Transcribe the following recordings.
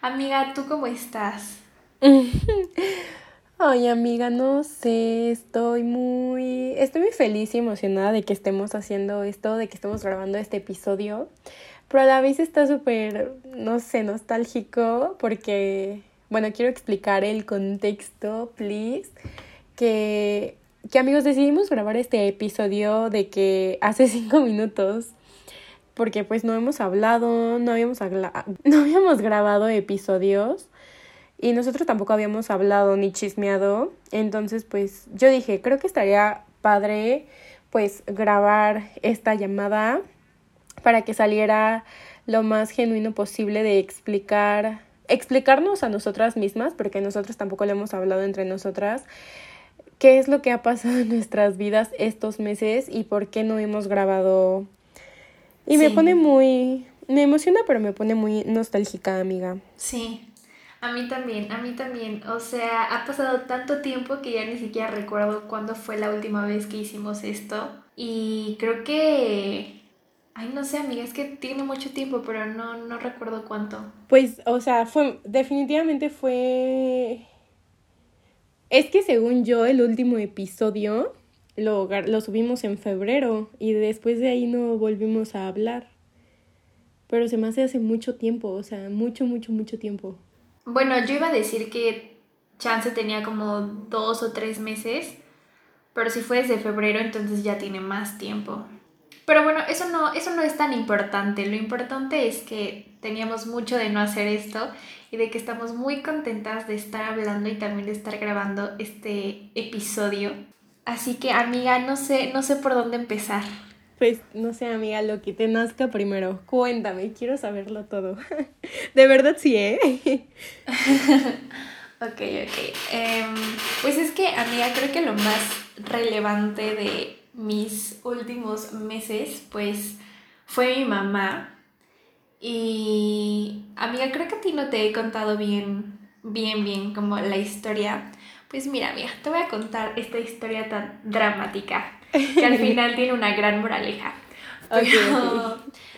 Amiga, ¿tú cómo estás? Ay, amiga, no sé, estoy muy, estoy muy feliz y emocionada de que estemos haciendo esto, de que estemos grabando este episodio, pero a la vez está súper, no sé, nostálgico porque, bueno, quiero explicar el contexto, please, que, que amigos, decidimos grabar este episodio de que hace cinco minutos porque pues no hemos hablado, no habíamos, no habíamos grabado episodios y nosotros tampoco habíamos hablado ni chismeado. Entonces pues yo dije, creo que estaría padre pues grabar esta llamada para que saliera lo más genuino posible de explicar, explicarnos a nosotras mismas, porque nosotros tampoco le hemos hablado entre nosotras, qué es lo que ha pasado en nuestras vidas estos meses y por qué no hemos grabado y me pone muy, me emociona, pero me pone muy nostálgica, amiga. Sí, a mí también, a mí también. O sea, ha pasado tanto tiempo que ya ni siquiera recuerdo cuándo fue la última vez que hicimos esto. Y creo que... Ay, no sé, amiga, es que tiene mucho tiempo, pero no, no recuerdo cuánto. Pues, o sea, fue, definitivamente fue... Es que según yo, el último episodio lo, lo subimos en febrero y después de ahí no volvimos a hablar. Pero se me hace hace mucho tiempo, o sea, mucho, mucho, mucho tiempo. Bueno, yo iba a decir que Chance tenía como dos o tres meses, pero si fue desde febrero, entonces ya tiene más tiempo. Pero bueno, eso no, eso no es tan importante. Lo importante es que teníamos mucho de no hacer esto y de que estamos muy contentas de estar hablando y también de estar grabando este episodio. Así que, amiga, no sé, no sé por dónde empezar. Pues no sé, amiga, lo que te nazca primero. Cuéntame, quiero saberlo todo. de verdad sí, ¿eh? ok, ok. Em, pues es que, amiga, creo que lo más relevante de mis últimos meses, pues, fue mi mamá. Y, amiga, creo que a ti no te he contado bien, bien, bien como la historia. Pues mira, mira, te voy a contar esta historia tan dramática que al final tiene una gran moraleja.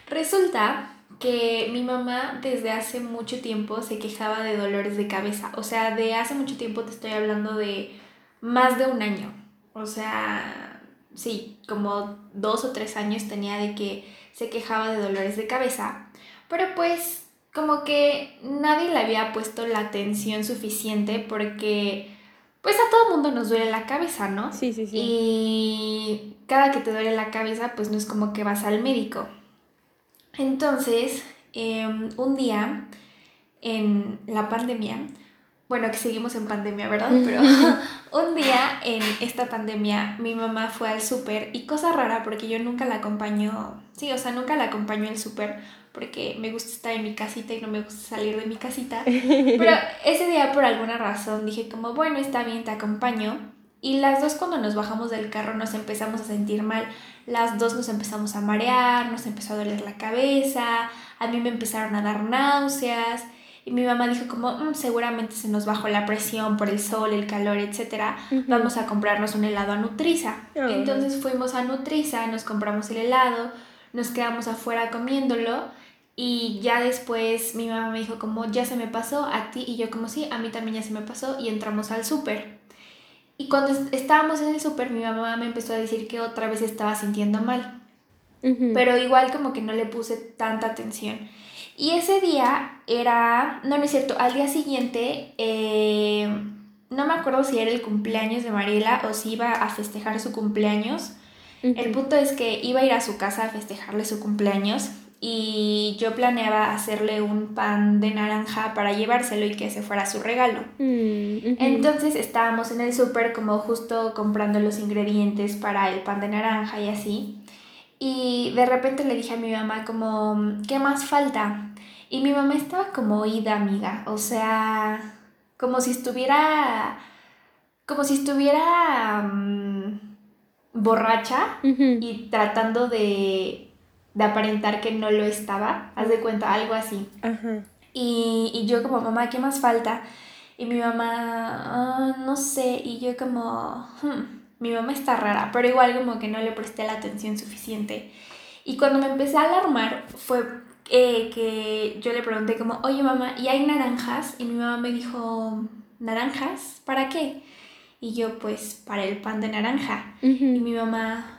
resulta que mi mamá desde hace mucho tiempo se quejaba de dolores de cabeza. O sea, de hace mucho tiempo te estoy hablando de más de un año. O sea, sí, como dos o tres años tenía de que se quejaba de dolores de cabeza. Pero pues como que nadie le había puesto la atención suficiente porque pues a todo mundo nos duele la cabeza, ¿no? Sí, sí, sí. Y cada que te duele la cabeza, pues no es como que vas al médico. Entonces, em, un día en la pandemia, bueno, que seguimos en pandemia, ¿verdad? Pero un día en esta pandemia mi mamá fue al súper y cosa rara porque yo nunca la acompaño, sí, o sea, nunca la acompaño al súper porque me gusta estar en mi casita y no me gusta salir de mi casita. Pero ese día por alguna razón dije como, bueno, está bien, te acompaño. Y las dos cuando nos bajamos del carro nos empezamos a sentir mal. Las dos nos empezamos a marear, nos empezó a doler la cabeza, a mí me empezaron a dar náuseas. Y mi mamá dijo como, mm, seguramente se nos bajó la presión por el sol, el calor, etc. Vamos a comprarnos un helado a Nutriza. Entonces fuimos a Nutriza, nos compramos el helado, nos quedamos afuera comiéndolo y ya después mi mamá me dijo como, ya se me pasó a ti y yo como sí, a mí también ya se me pasó y entramos al súper. Y cuando estábamos en el súper mi mamá me empezó a decir que otra vez estaba sintiendo mal. Pero igual como que no le puse tanta atención. Y ese día era, no, no es cierto, al día siguiente, eh, no me acuerdo si era el cumpleaños de Mariela o si iba a festejar su cumpleaños. El punto es que iba a ir a su casa a festejarle su cumpleaños y yo planeaba hacerle un pan de naranja para llevárselo y que ese fuera su regalo. Mm, Entonces estábamos en el súper como justo comprando los ingredientes para el pan de naranja y así. Y de repente le dije a mi mamá como, ¿qué más falta? Y mi mamá estaba como oída, amiga. O sea, como si estuviera, como si estuviera mm, borracha y tratando de de aparentar que no lo estaba, haz de cuenta, algo así. Y, y, yo como, mamá, ¿qué más falta? Y mi mamá, ah, no sé, y yo como, hmm, mi mamá está rara, pero igual como que no le presté la atención suficiente. Y cuando me empecé a alarmar fue eh, que yo le pregunté como, oye mamá, ¿y hay naranjas? Y mi mamá me dijo, ¿naranjas? ¿Para qué? Y yo, pues, para el pan de naranja. Y mi mamá,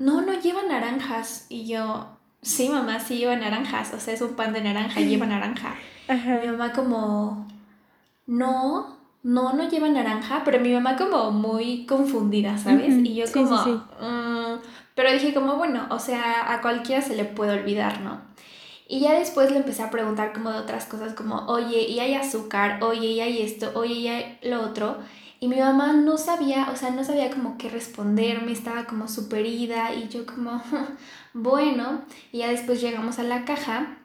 no, no lleva naranjas. Y yo, sí mamá, sí lleva naranjas. O sea, es un pan de naranja, lleva naranja. Mi mamá como, no, no, no lleva naranja, pero mi mamá como muy confundida, ¿sabes? Y yo como, mm", pero dije como, bueno, o sea, a cualquiera se le puede olvidar, ¿no? Y ya después le empecé a preguntar como de otras cosas, como, oye, y hay azúcar, oye, y hay esto, oye, y hay lo otro. Y mi mamá no sabía, o sea, no sabía como qué responderme, estaba como súper ida y yo como, bueno, y ya después llegamos a la caja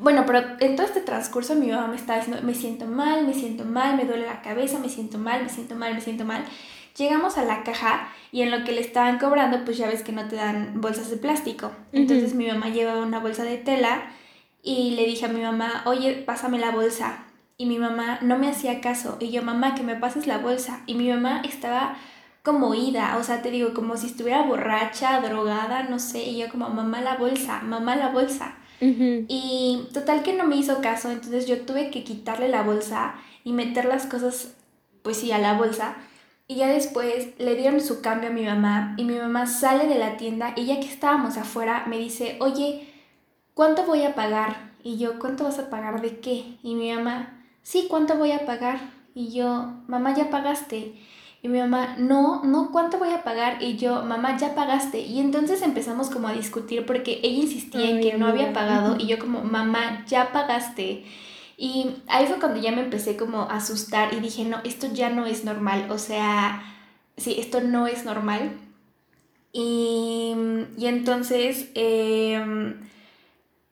bueno, pero en todo este transcurso mi mamá me estaba diciendo, me siento mal, me siento mal, me duele la cabeza, me siento mal, me siento mal, me siento mal. Llegamos a la caja y en lo que le estaban cobrando, pues ya ves que no te dan bolsas de plástico. Entonces mi mamá llevaba una bolsa de tela y le dije a mi mamá, oye, pásame la bolsa. Y mi mamá no me hacía caso. Y yo, mamá, que me pases la bolsa. Y mi mamá estaba como ida, o sea, te digo, como si estuviera borracha, drogada, no sé. Y yo como, mamá, la bolsa, mamá, la bolsa. Y total que no me hizo caso, entonces yo tuve que quitarle la bolsa y meter las cosas, pues sí, a la bolsa. Y ya después le dieron su cambio a mi mamá y mi mamá sale de la tienda y ya que estábamos afuera me dice, oye, ¿cuánto voy a pagar? Y yo, ¿cuánto vas a pagar de qué? Y mi mamá, sí, ¿cuánto voy a pagar? Y yo, mamá, ya pagaste. Y mi mamá, no, no, ¿cuánto voy a pagar? Y yo, mamá, ya pagaste. Y entonces empezamos como a discutir porque ella insistía en que no había pagado y yo como, mamá, ya pagaste. Y ahí fue cuando ya me empecé como a asustar y dije, no, esto ya no es normal. O sea, sí, esto no es normal. Y, y entonces, em,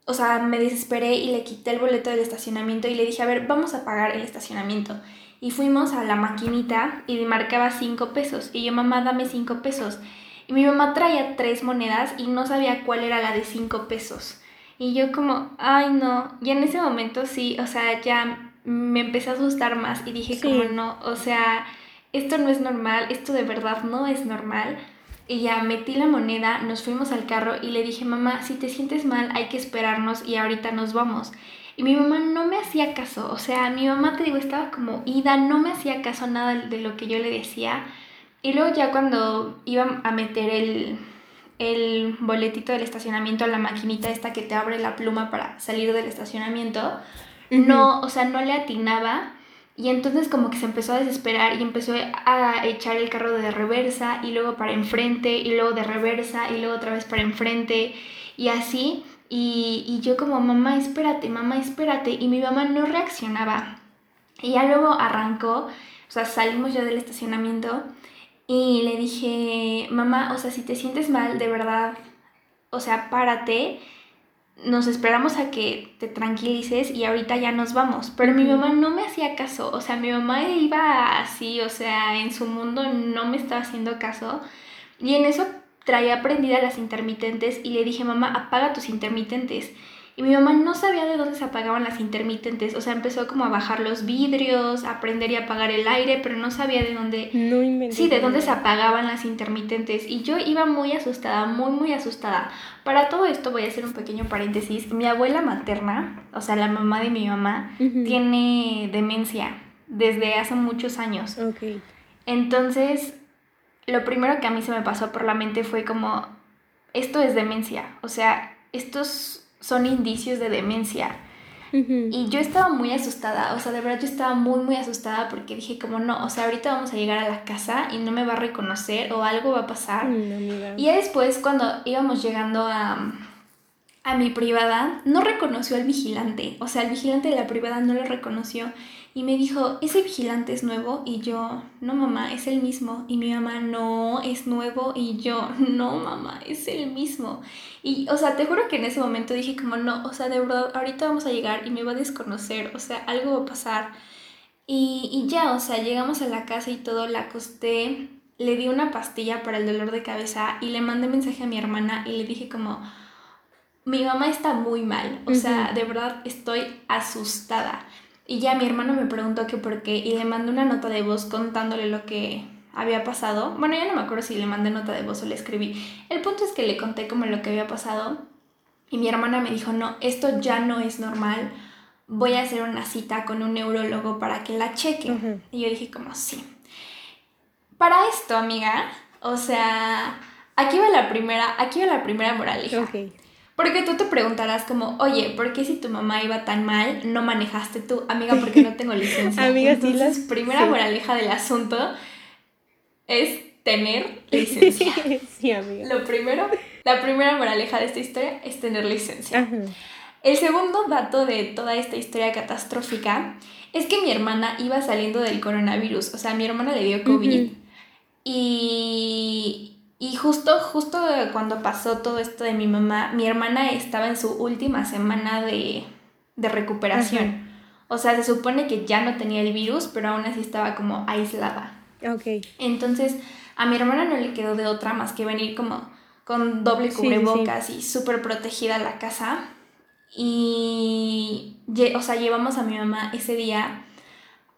o sea, me desesperé y le quité el boleto del estacionamiento y le dije, a ver, vamos a pagar el estacionamiento y fuimos a la maquinita y marcaba 5 pesos. Y yo, mamá, dame 5 pesos. Y mi mamá traía tres monedas y no sabía cuál era la de 5 pesos. Y yo como, ay no. Y en ese momento sí, o sea, ya me empecé a asustar más y dije como no, o sea, esto no es normal, esto de verdad no es normal. Y ya metí la moneda, nos fuimos al carro y le dije, mamá, si te sientes mal hay que esperarnos y ahorita nos vamos. Y mi mamá no me hacía caso, o sea, mi mamá, te digo, estaba como ida, no me hacía caso nada de lo que yo le decía. Y luego ya cuando iba a meter el, el boletito del estacionamiento a la maquinita esta que te abre la pluma para salir del estacionamiento, no, o sea, no le atinaba. Y entonces como que se empezó a desesperar y empezó a echar el carro de reversa y luego para enfrente y luego de reversa y luego otra vez para enfrente y así. Y, yo como, mamá, espérate, mamá, espérate. Y mi mamá no reaccionaba. Y ya luego arrancó, o sea, salimos ya del estacionamiento y le dije, mamá, o sea, si te sientes mal, de verdad, o sea, párate, nos esperamos a que te tranquilices y ahorita ya nos vamos. Pero mi mamá no me hacía caso, o sea, mi mamá iba así, o sea, en su mundo no me estaba haciendo caso. Y en eso traía prendidas las intermitentes y le dije, mamá, apaga tus intermitentes. Y mi mamá no sabía de dónde se apagaban las intermitentes, o sea, empezó como a bajar los vidrios, a prender y apagar el aire, pero no sabía de dónde... No Sí, de dónde se apagaban las intermitentes. Y yo iba muy asustada, muy, muy asustada. Para todo esto voy a hacer un pequeño paréntesis. Mi abuela materna, o sea, la mamá de mi mamá, tiene demencia desde hace muchos años. Ok. Entonces, lo primero que a mí se me pasó por la mente fue como, esto es demencia, o sea, estos son indicios de demencia. Y yo estaba muy asustada, o sea, de verdad yo estaba muy, muy asustada porque dije como no, o sea, ahorita vamos a llegar a la casa y no me va a reconocer o algo va a pasar. y ya después cuando íbamos llegando a, a mi privada, no reconoció al vigilante, o sea, el vigilante de la privada no lo reconoció y me dijo, ¿ese vigilante es nuevo? Y yo, no mamá, es el mismo. Y mi mamá, no, es nuevo. Y yo, no mamá, es el mismo. Y, o sea, te juro que en ese momento dije como, no, o sea, de verdad, ahorita vamos a llegar y me va a desconocer, o sea, algo va a pasar. Y, y ya, o sea, llegamos a la casa y todo, la acosté, le di una pastilla para el dolor de cabeza y le mandé mensaje a mi hermana y le dije como, mi mamá está muy mal, o sea, de verdad estoy asustada. Y ya mi hermano me preguntó que por qué y le mandé una nota de voz contándole lo que había pasado. Bueno, ya no me acuerdo si le mandé nota de voz o le escribí. El punto es que le conté como lo que había pasado. Y mi hermana me dijo, no, esto ya no es normal, voy a hacer una cita con un neurólogo para que la cheque. Y yo dije como, sí. Para esto, amiga, o sea, aquí va la primera, aquí va la primera moraleja. Porque tú te preguntarás como, oye, ¿por qué si tu mamá iba tan mal, no manejaste tú? Amiga, porque no tengo licencia. amiga, Entonces, sí, primera moraleja del asunto es tener licencia. sí, amiga. Lo primero, la primera moraleja de esta historia es tener licencia. El segundo dato de toda esta historia catastrófica es que mi hermana iba saliendo del coronavirus, o sea, mi hermana le dio COVID. Y y justo, justo cuando pasó todo esto de mi mamá, mi hermana estaba en su última semana de, recuperación. O sea, se supone que ya no tenía el virus, pero aún así estaba como aislada. Ok. Entonces, a mi hermana no le quedó de otra más que venir como con doble cubrebocas y súper protegida a la casa. Y, o sea, llevamos a mi mamá ese día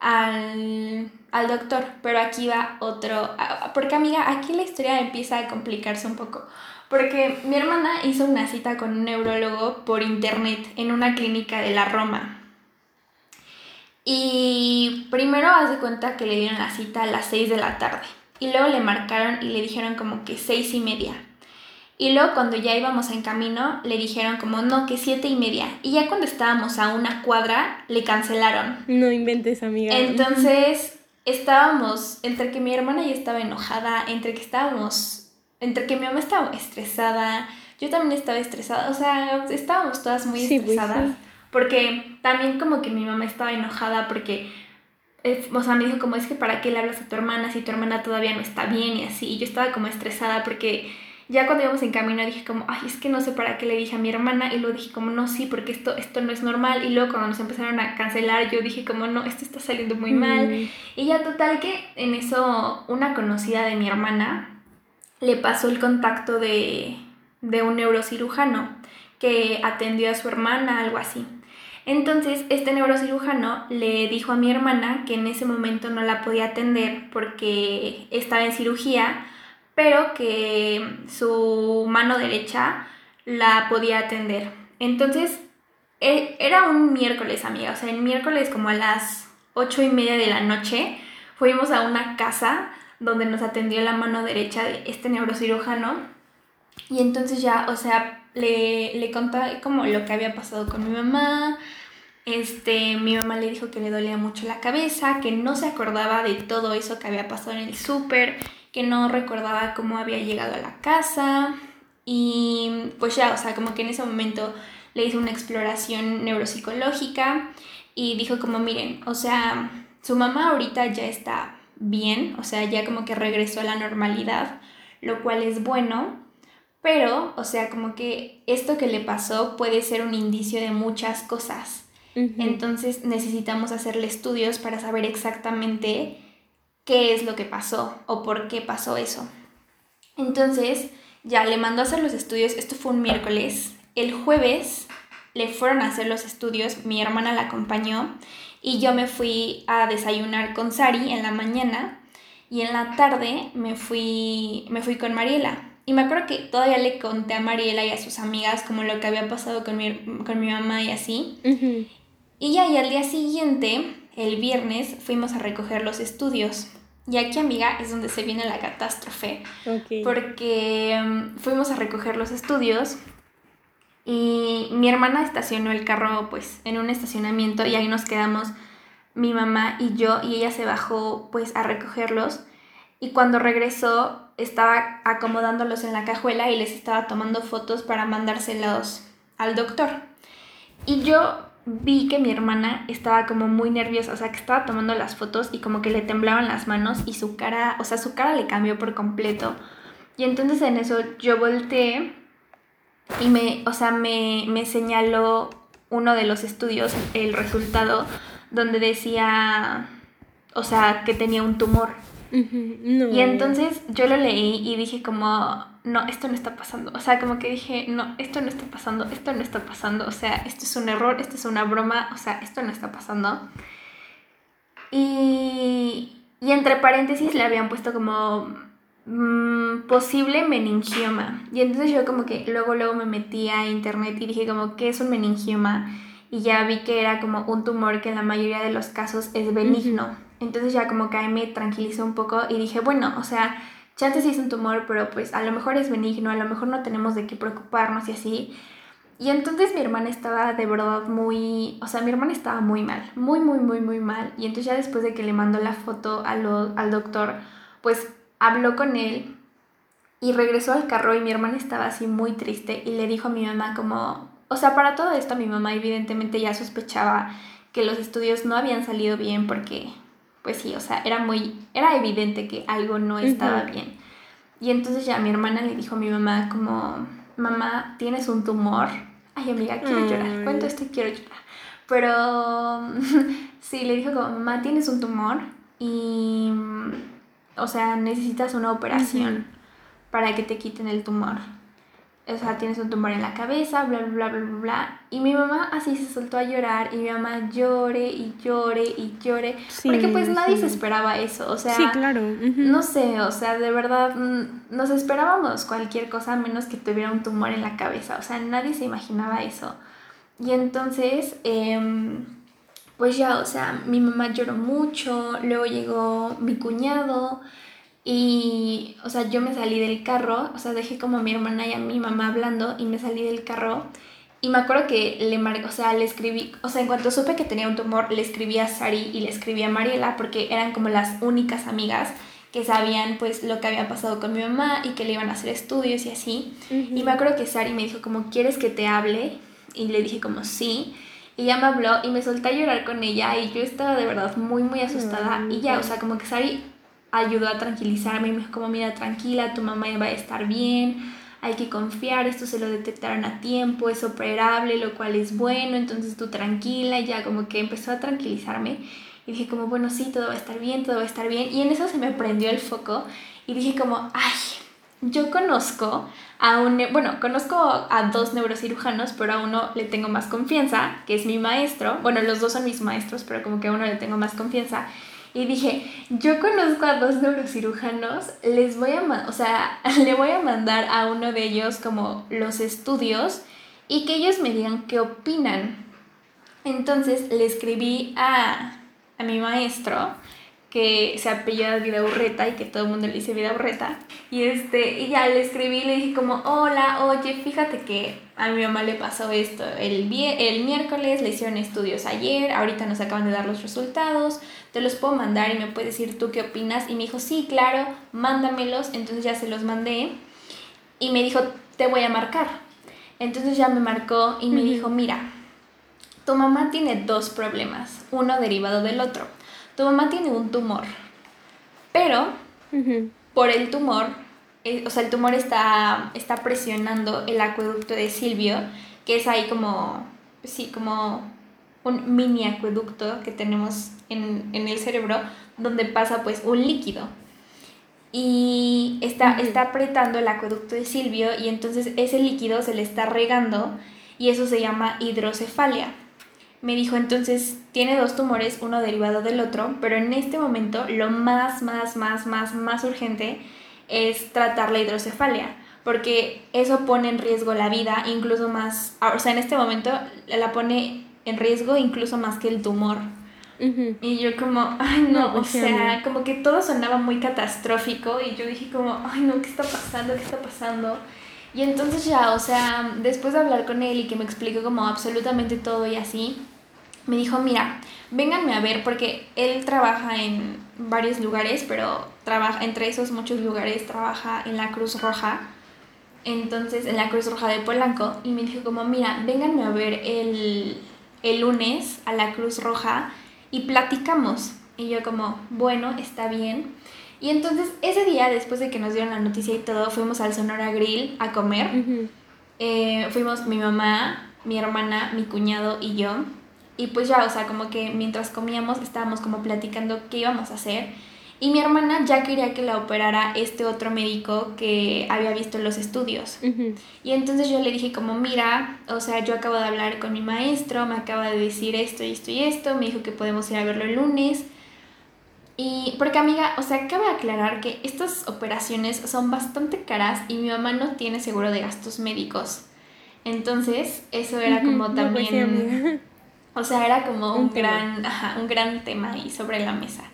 al, doctor, pero aquí va otro, porque amiga, aquí la historia empieza a complicarse un poco, porque mi hermana hizo una cita con un neurólogo por internet en una clínica de la Roma. Y primero hace cuenta que le dieron la cita a las 6 de la tarde. Y luego le marcaron y le dijeron como que seis y media. Y luego cuando ya íbamos en camino, le dijeron como, no, que siete y media. Y ya cuando estábamos a una cuadra, le cancelaron. No inventes, amiga. Entonces, estábamos, entre que mi hermana ya estaba enojada, entre que estábamos, entre que mi mamá estaba estresada, yo también estaba estresada, o sea, estábamos todas muy pues estresadas. Porque también como que mi mamá estaba enojada porque... o sea, me dijo como es que para qué le hablas a tu hermana si tu hermana todavía no está bien y así. Y yo estaba como estresada porque ya cuando íbamos en camino dije como, ay, es que no sé para qué le dije a mi hermana y luego dije como, no, sí, porque esto, esto no es normal y luego cuando nos empezaron a cancelar yo dije como, no, esto está saliendo muy mal mm. y ya total que en eso una conocida de mi hermana le pasó el contacto de, de un neurocirujano que atendió a su hermana, algo así. Entonces, este neurocirujano le dijo a mi hermana que en ese momento no la podía atender porque estaba en cirugía, pero que su mano derecha la podía atender. Entonces, e, era un miércoles, amiga, o sea, el miércoles como a las ocho y media de la noche fuimos a una casa donde nos atendió la mano derecha de este neurocirujano. Y entonces ya, o sea, le, le como lo que había pasado con mi mamá, este, mi mamá le dijo que le dolía mucho la cabeza, que no se acordaba de todo eso que había pasado en el súper, que no recordaba cómo había llegado a la casa y pues ya, o sea, como que en ese momento le hizo una exploración neuropsicológica y dijo como miren, o sea, su mamá ahorita ya está bien, o sea, ya como que regresó a la normalidad, lo cual es bueno, pero, o sea, como que esto que le pasó puede ser un indicio de muchas cosas. Entonces necesitamos hacerle estudios para saber exactamente qué es lo que pasó o por qué pasó eso. Entonces, ya le mandó a hacer los estudios, esto fue un miércoles, el jueves le fueron a hacer los estudios, mi hermana la acompañó y yo me fui a desayunar con Sari en la mañana y en la tarde me fui, me fui con Mariela. Y me acuerdo que todavía le conté a Mariela y a sus amigas como lo que había pasado con mi, con mi mamá y así. Y ya, y al día siguiente, el viernes, fuimos a recoger los estudios. Y aquí, amiga, es donde se viene la catástrofe. Porque mm, fuimos a recoger los estudios y mi hermana estacionó el carro pues en un estacionamiento y ahí nos quedamos mi mamá y yo y ella se bajó pues a recogerlos y cuando regresó estaba acomodándolos en la cajuela y les estaba tomando fotos para mandárselos al doctor. Y yo vi que mi hermana estaba como muy nerviosa, o sea, que estaba tomando las fotos y como que le temblaban las manos y su cara, o sea, su cara le cambió por completo. Y entonces en eso yo volteé y me, o sea, me, me señaló uno de los estudios, el resultado, donde decía, o sea, que tenía un tumor. Y entonces yo lo leí y dije como, no, esto no está pasando. O sea, como que dije, no, esto no está pasando, esto no está pasando. O sea, esto es un error, esto es una broma, o sea, esto no está pasando. Y, y entre paréntesis le habían puesto como mm, posible meningioma. Y entonces yo como que luego, luego me metí a internet y dije como, ¿qué es un meningioma? Y ya vi que era como un tumor que en la mayoría de los casos es benigno. Entonces ya como que ahí me tranquilizó un poco y dije, bueno, o sea, chance es un tumor, pero pues a lo mejor es benigno, a lo mejor no tenemos de qué preocuparnos y así. Y entonces mi hermana estaba de verdad muy, o sea, mi hermana estaba muy mal, muy, muy, muy, muy mal. Y entonces ya después de que le mandó la foto al doctor, pues habló con él y regresó al carro y mi hermana estaba así muy triste y le dijo a mi mamá como, o sea, para todo esto mi mamá evidentemente ya sospechaba que los estudios no habían salido bien porque, pues sí, o sea, era muy, era evidente que algo no estaba bien. Y entonces ya mi hermana le dijo a mi mamá como, mamá, tienes un tumor ay amiga, quiero llorar, cuento esto y quiero llorar. Pero sí, le dijo como, mamá, tienes un tumor y, o sea, necesitas una operación para que te quiten el tumor. O sea, tienes un tumor en la cabeza, bla, bla, bla, bla, bla. Y mi mamá así se soltó a llorar y mi mamá llore y llore y llore. porque pues nadie se esperaba eso, o sea... Sí, claro. No sé, o sea, de verdad mm, nos esperábamos cualquier cosa menos que tuviera un tumor en la cabeza. O sea, nadie se imaginaba eso. Y entonces, em, pues ya, o sea, mi mamá lloró mucho, luego llegó mi cuñado y, o sea, yo me salí del carro, o sea, dejé como a mi hermana y a mi mamá hablando y me salí del carro. Y me acuerdo que le mar o sea, le escribí, o sea, en cuanto supe que tenía un tumor, le escribí a Sari y le escribí a Mariela porque eran como las únicas amigas que sabían pues lo que había pasado con mi mamá y que le iban a hacer estudios y así. Y me acuerdo que Sari me dijo como, ¿quieres que te hable? Y le dije como, sí. Y ella me habló y me solté a llorar con ella y yo estaba de verdad muy, muy asustada. Y ya, o sea, como que Sari ayudó a tranquilizarme y me dijo como, mira, tranquila, tu mamá va a estar bien, hay que confiar, esto se lo detectaron a tiempo, es operable, lo cual es bueno, entonces tú tranquila, ya como que empezó a tranquilizarme y dije como, bueno, sí, todo va a estar bien, todo va a estar bien, y en eso se me prendió el foco y dije como, ay, yo conozco a un, bueno, conozco a dos neurocirujanos, pero a uno le tengo más confianza, que es mi maestro, bueno, los dos son mis maestros, pero como que a uno le tengo más confianza, y dije, yo conozco a dos neurocirujanos, les voy a, o sea, le voy a mandar a uno de ellos como los estudios y que ellos me digan qué opinan. Entonces le escribí a, a mi maestro que se apellida Urreta y que todo el mundo le dice Urreta. Y, este, y ya le escribí le dije como, hola, oye, fíjate que a mi mamá le pasó esto el, el miércoles, le hicieron estudios ayer, ahorita nos acaban de dar los resultados, te los puedo mandar y me puedes decir tú qué opinas. Y me dijo, sí, claro, mándamelos. Entonces ya se los mandé y me dijo, te voy a marcar. Entonces ya me marcó y me dijo, mira, tu mamá tiene dos problemas, uno derivado del otro tu mamá tiene un tumor, pero por el tumor, eh, o sea, el tumor está, está presionando el acueducto de Silvio, que es ahí como, sí, como un mini acueducto que tenemos en, el cerebro, donde pasa pues un líquido. Y está, está apretando el acueducto de Silvio y entonces ese líquido se le está regando y eso se llama hidrocefalia me dijo entonces tiene dos tumores, uno derivado del otro, pero en este momento lo más, más, más, más, más urgente es tratar la hidrocefalia, porque eso pone en riesgo la vida, incluso más, o sea, en este momento la pone en riesgo incluso más que el tumor. Y yo como, ay no, o sea, como que todo sonaba muy catastrófico y yo dije como, ay no, ¿qué está pasando? ¿Qué está pasando? Y entonces ya, o sea, después de hablar con él y que me explicó como absolutamente todo y así, me dijo, mira, vénganme a ver porque él trabaja en varios lugares, pero trabaja entre esos muchos lugares trabaja en la Cruz Roja. Entonces, en la Cruz Roja de Polanco y me dijo como, mira, vénganme a ver el, el lunes a la Cruz Roja y platicamos. Y yo como, bueno, está bien. Y entonces ese día, después de que nos dieron la noticia y todo, fuimos al Sonora Grill a comer. Eh, fuimos mi mamá, mi hermana, mi cuñado y yo. Y pues ya, o sea, como que mientras comíamos estábamos como platicando qué íbamos a hacer. Y mi hermana ya quería que la operara este otro médico que había visto los estudios. Y entonces yo le dije como, mira, o sea, yo acabo de hablar con mi maestro, me acaba de decir esto y esto y esto, me dijo que podemos ir a verlo el lunes. Y porque amiga, o sea, cabe aclarar que estas operaciones son bastante caras y mi mamá no tiene seguro de gastos médicos. Entonces, eso era como pues también... o sea, era como un, gran, un gran tema ahí sobre la mesa.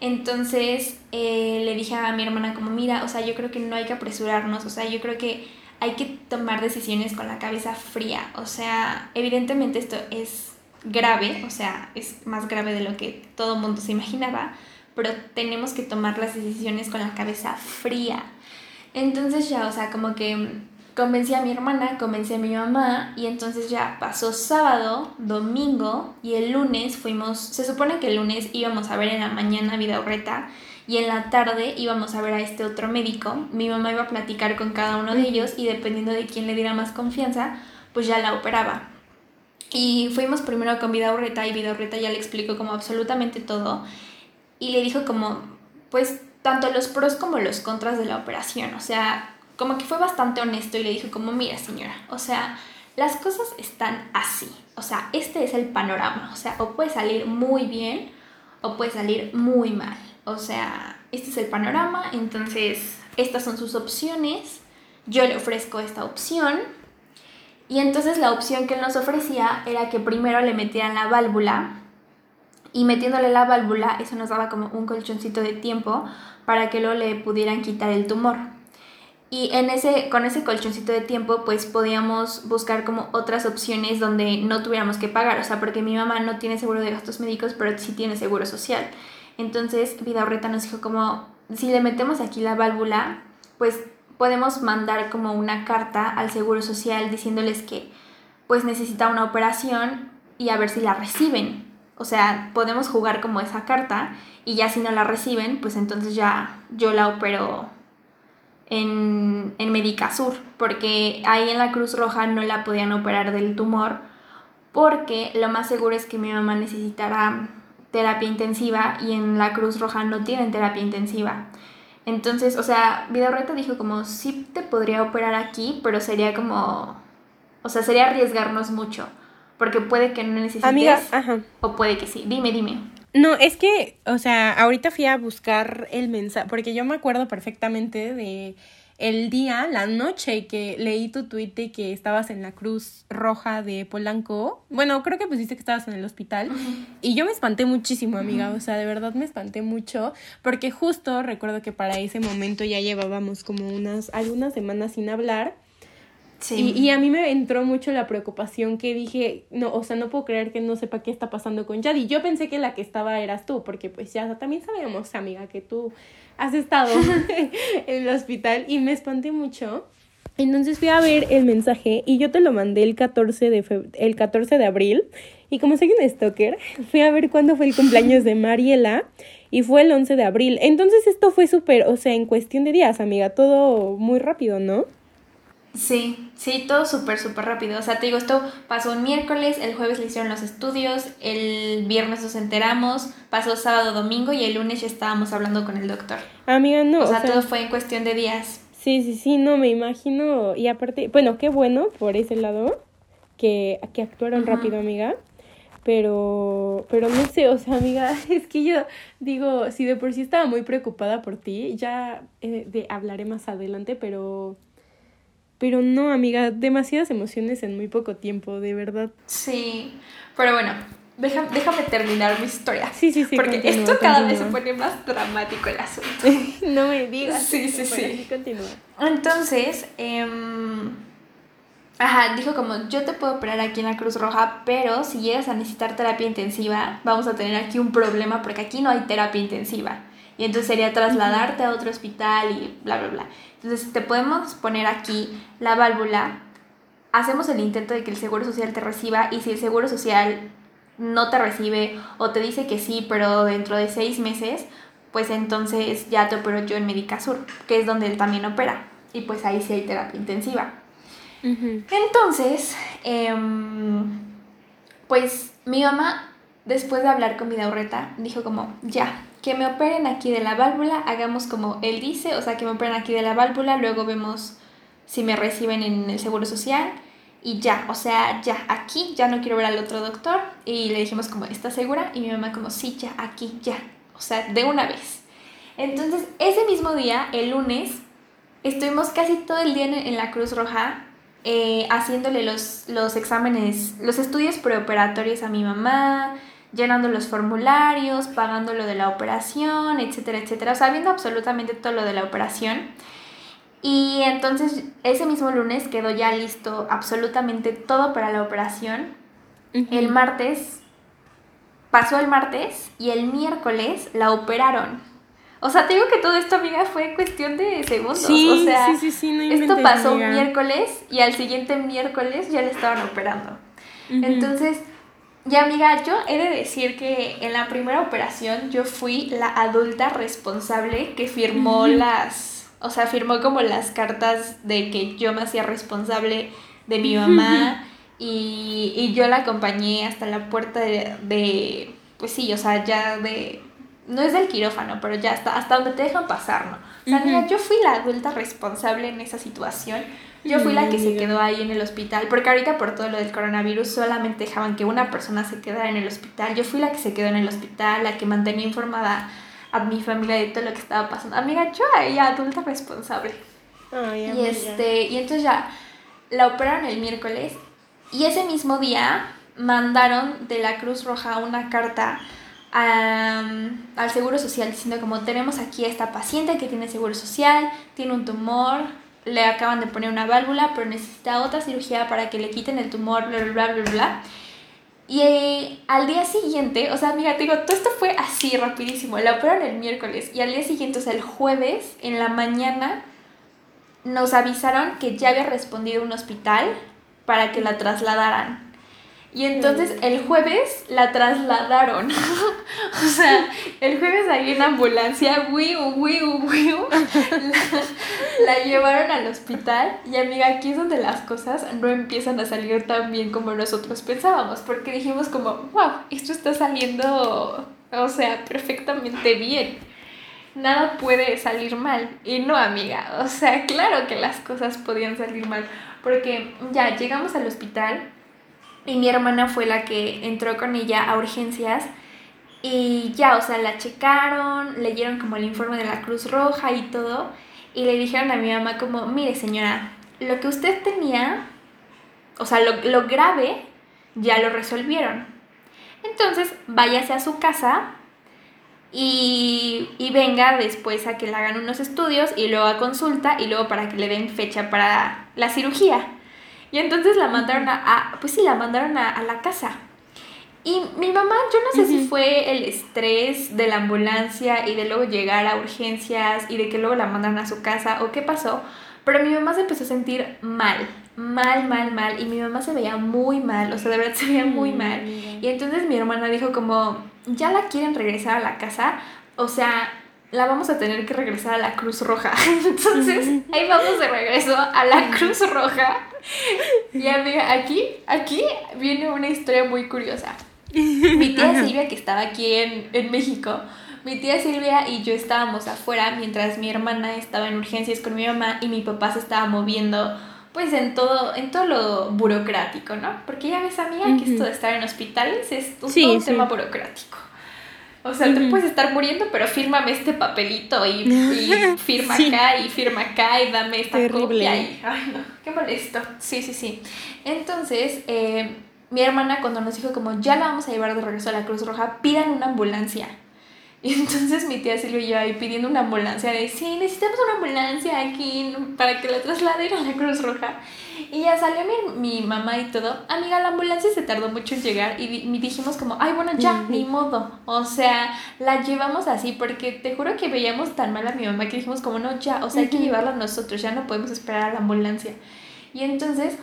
Entonces eh, le dije a mi hermana como, mira, o sea, yo creo que no hay que apresurarnos, o sea, yo creo que hay que tomar decisiones con la cabeza fría, o sea, evidentemente esto es grave, o sea, es más grave de lo que todo mundo se imaginaba, pero tenemos que tomar las decisiones con la cabeza fría. Entonces ya, o sea, como que convencí a mi hermana, convencí a mi mamá y entonces ya pasó sábado, domingo y el lunes fuimos, se supone que el lunes íbamos a ver en la mañana vida horreta y en la tarde íbamos a ver a este otro médico. Mi mamá iba a platicar con cada uno de ellos y dependiendo de quién le diera más confianza, pues ya la operaba. Y fuimos primero con Vida Urreta y Vida Urreta ya le explicó como absolutamente todo y le dijo como, pues, tanto los pros como los contras de la operación. O sea, como que fue bastante honesto y le dijo como, mira señora, o sea, las cosas están así. O sea, este es el panorama. O sea, o puede salir muy bien o puede salir muy mal. O sea, este es el panorama, entonces estas son sus opciones. Yo le ofrezco esta opción. Y entonces la opción que él nos ofrecía era que primero le metieran la válvula y metiéndole la válvula, eso nos daba como un colchoncito de tiempo para que luego le pudieran quitar el tumor. Y en ese, con ese colchoncito de tiempo, pues podíamos buscar como otras opciones donde no tuviéramos que pagar. O sea, porque mi mamá no tiene seguro de gastos médicos, pero sí tiene seguro social. Entonces, Vida Horreta nos dijo como, si le metemos aquí la válvula, pues podemos mandar como una carta al seguro social diciéndoles que pues necesita una operación y a ver si la reciben. O sea, podemos jugar como esa carta y ya si no la reciben, pues entonces ya yo la opero en, en Medicasur, porque ahí en la Cruz Roja no la podían operar del tumor, porque lo más seguro es que mi mamá necesitará terapia intensiva y en la Cruz Roja no tienen terapia intensiva. Entonces, o sea, Vidorreta dijo como, sí te podría operar aquí, pero sería como, o sea, sería arriesgarnos mucho. Porque puede que no necesites. Amiga, ajá. O puede que sí. Dime, dime. No, es que, o sea, ahorita fui a buscar el mensaje, porque yo me acuerdo perfectamente de el día, la noche que leí tu tweet de que estabas en la Cruz Roja de Polanco. Bueno, creo que pusiste que estabas en el hospital. Y yo me espanté muchísimo, amiga. O sea, de verdad me espanté mucho. Porque justo recuerdo que para ese momento ya llevábamos como unas, algunas semanas sin hablar. Y, a mí me entró mucho la preocupación que dije, no, o sea, no puedo creer que no sepa qué está pasando con Yadi. Yo pensé que la que estaba eras tú, porque pues ya también sabíamos, amiga, que tú has estado en el hospital y me espanté mucho. Entonces fui a ver el mensaje y yo te lo mandé el 14 de, el 14 de abril. Y como soy un stalker, fui a ver cuándo fue el cumpleaños de Mariela y fue el 11 de abril. Entonces esto fue súper, o sea, en cuestión de días, amiga, todo muy rápido, ¿no? Sí, sí, todo súper, súper rápido. O sea, te digo, esto pasó un miércoles, el jueves le hicieron los estudios, el viernes nos enteramos, pasó sábado, domingo y el lunes ya estábamos hablando con el doctor. Amiga, no. O sea, todo fue en cuestión de días. Sí, sí, sí, no, me imagino. Y aparte, bueno, qué bueno por ese lado que, que actuaron rápido, amiga. Pero, pero no sé, o sea, amiga, es que yo digo, si de por sí estaba muy preocupada por ti, ya eh, de, hablaré más adelante, pero pero no, amiga, demasiadas emociones en muy poco tiempo, de verdad. Sí, pero bueno, déjame, déjame terminar mi historia. Sí, sí, sí. Porque esto cada vez se pone más dramático el asunto. no me digas. Sí, sí, sí. continúa. Entonces, em, ajá, dijo como, yo te puedo operar aquí en la Cruz Roja, pero si llegas a necesitar terapia intensiva, vamos a tener aquí un problema porque aquí no hay terapia intensiva. Y entonces sería trasladarte a otro hospital y bla, bla, bla. Entonces te podemos poner aquí la válvula, hacemos el intento de que el Seguro Social te reciba y si el Seguro Social no te recibe o te dice que sí, pero dentro de seis meses, pues entonces ya te opero yo en Medicasur, que es donde él también opera. Y pues ahí sí hay terapia intensiva. Entonces, em, pues mi mamá, después de hablar con mi daurreta, dijo como, ya, que me operen aquí de la válvula, hagamos como él dice, o sea, que me operen aquí de la válvula, luego vemos si me reciben en el Seguro Social y ya, o sea, ya, aquí, ya no quiero ver al otro doctor y le dijimos como, ¿estás segura? Y mi mamá como, sí, ya, aquí, ya. o sea, de una vez. Entonces, ese mismo día, el lunes, estuvimos casi todo el día en, la Cruz Roja eh, haciéndole los, los exámenes, los estudios preoperatorios a mi mamá, llenando los formularios, pagando lo de la operación, etcétera, etcétera. O sea, viendo absolutamente todo lo de la operación. Y entonces ese mismo lunes quedó ya listo absolutamente todo para la operación. El martes, pasó el martes y el miércoles la operaron. O sea, te digo que todo esto, amiga, fue cuestión de segundos. Sí, o sea, sí, sí, sí, no esto pasó un miércoles y al siguiente miércoles ya le estaban operando. Entonces, ya amiga, yo he de decir que en la primera operación yo fui la adulta responsable que firmó las, o sea, firmó como las cartas de que yo me hacía responsable de mi mamá y, y yo la acompañé hasta la puerta de, de, pues sí, o sea, ya de no es del quirófano, pero ya hasta, hasta donde te dejan pasar, ¿no? O sea, mira, yo fui la adulta responsable en esa situación. Yo fui la que se quedó ahí en el hospital, porque ahorita por todo lo del coronavirus solamente dejaban que una persona se quedara en el hospital. Yo fui la que se quedó en el hospital, la que mantenía informada a mi familia de todo lo que estaba pasando. Amiga, yo ahí adulta responsable. Ay, y este, y entonces ya la operaron el miércoles y ese mismo día mandaron de la Cruz Roja una carta al Seguro Social diciendo como tenemos aquí a esta paciente que tiene Seguro Social, tiene un tumor, le acaban de poner una válvula, pero necesita otra cirugía para que le quiten el tumor, bla, bla, bla, bla, Y eh, al día siguiente, o sea, amiga, te digo, todo esto fue así rapidísimo. La operaron el miércoles y al día siguiente, o sea, el jueves, en la mañana, nos avisaron que ya había respondido un hospital para que la trasladaran. Y entonces el jueves la trasladaron. o sea, el jueves ahí en ambulancia, wiu, wiu, wiu, la, la, llevaron al hospital. Y amiga, aquí es donde las cosas no empiezan a salir tan bien como nosotros pensábamos. Porque dijimos como, wow, esto está saliendo, o sea, perfectamente bien. Nada puede salir mal. Y no, amiga. O sea, claro que las cosas podían salir mal. Porque ya llegamos al hospital y mi hermana fue la que entró con ella a urgencias y ya, o sea, la checaron, leyeron como el informe de la Cruz Roja y todo y le dijeron a mi mamá como, mire señora, lo que usted tenía, o sea, lo, lo grave, ya lo resolvieron. Entonces, váyase a su casa y, y, venga después a que le hagan unos estudios y luego a consulta y luego para que le den fecha para la cirugía. Y entonces la mandaron a, pues sí, la mandaron a, la casa. Y mi mamá, yo no sé si fue el estrés de la ambulancia y de luego llegar a urgencias y de que luego la mandaron a su casa o qué pasó, pero mi mamá se empezó a sentir mal, mal, mal, mal. Y mi mamá se veía muy mal, o sea, de verdad se veía muy mm, mal. Y entonces mi hermana dijo como, ya la quieren regresar a la casa, o sea, la vamos a tener que regresar a la Cruz Roja. Entonces, ahí vamos de regreso a la Cruz Roja. Y amiga, aquí, aquí viene una historia muy curiosa. Mi tía Silvia, que estaba aquí en, en México, mi tía Silvia y yo estábamos afuera mientras mi hermana estaba en urgencias con mi mamá y mi papá se estaba moviendo pues en todo, en todo lo burocrático, ¿no? Porque ya ves, amiga, que esto de estar en hospitales es un, todo un tema burocrático. O sea, te puedes estar muriendo, pero fírmame este papelito y, firma acá y firma acá y dame esta copia. Y, ay, no, qué molesto. Sí, sí, sí. Entonces, eh, mi hermana cuando nos dijo como ya la vamos a llevar de regreso a la Cruz Roja, pidan una ambulancia. Y entonces mi tía Silvia y yo ahí pidiendo una ambulancia de, sí, necesitamos una ambulancia aquí para que la trasladen a la Cruz Roja. Y ya salió mi, mi mamá y todo. Amiga, la ambulancia se tardó mucho en llegar y dijimos como, ay, bueno, ya, ni modo. O sea, la llevamos así porque te juro que veíamos tan mal a mi mamá que dijimos como, no, ya, o sea, hay que llevarla nosotros, ya no podemos esperar a la ambulancia. Y entonces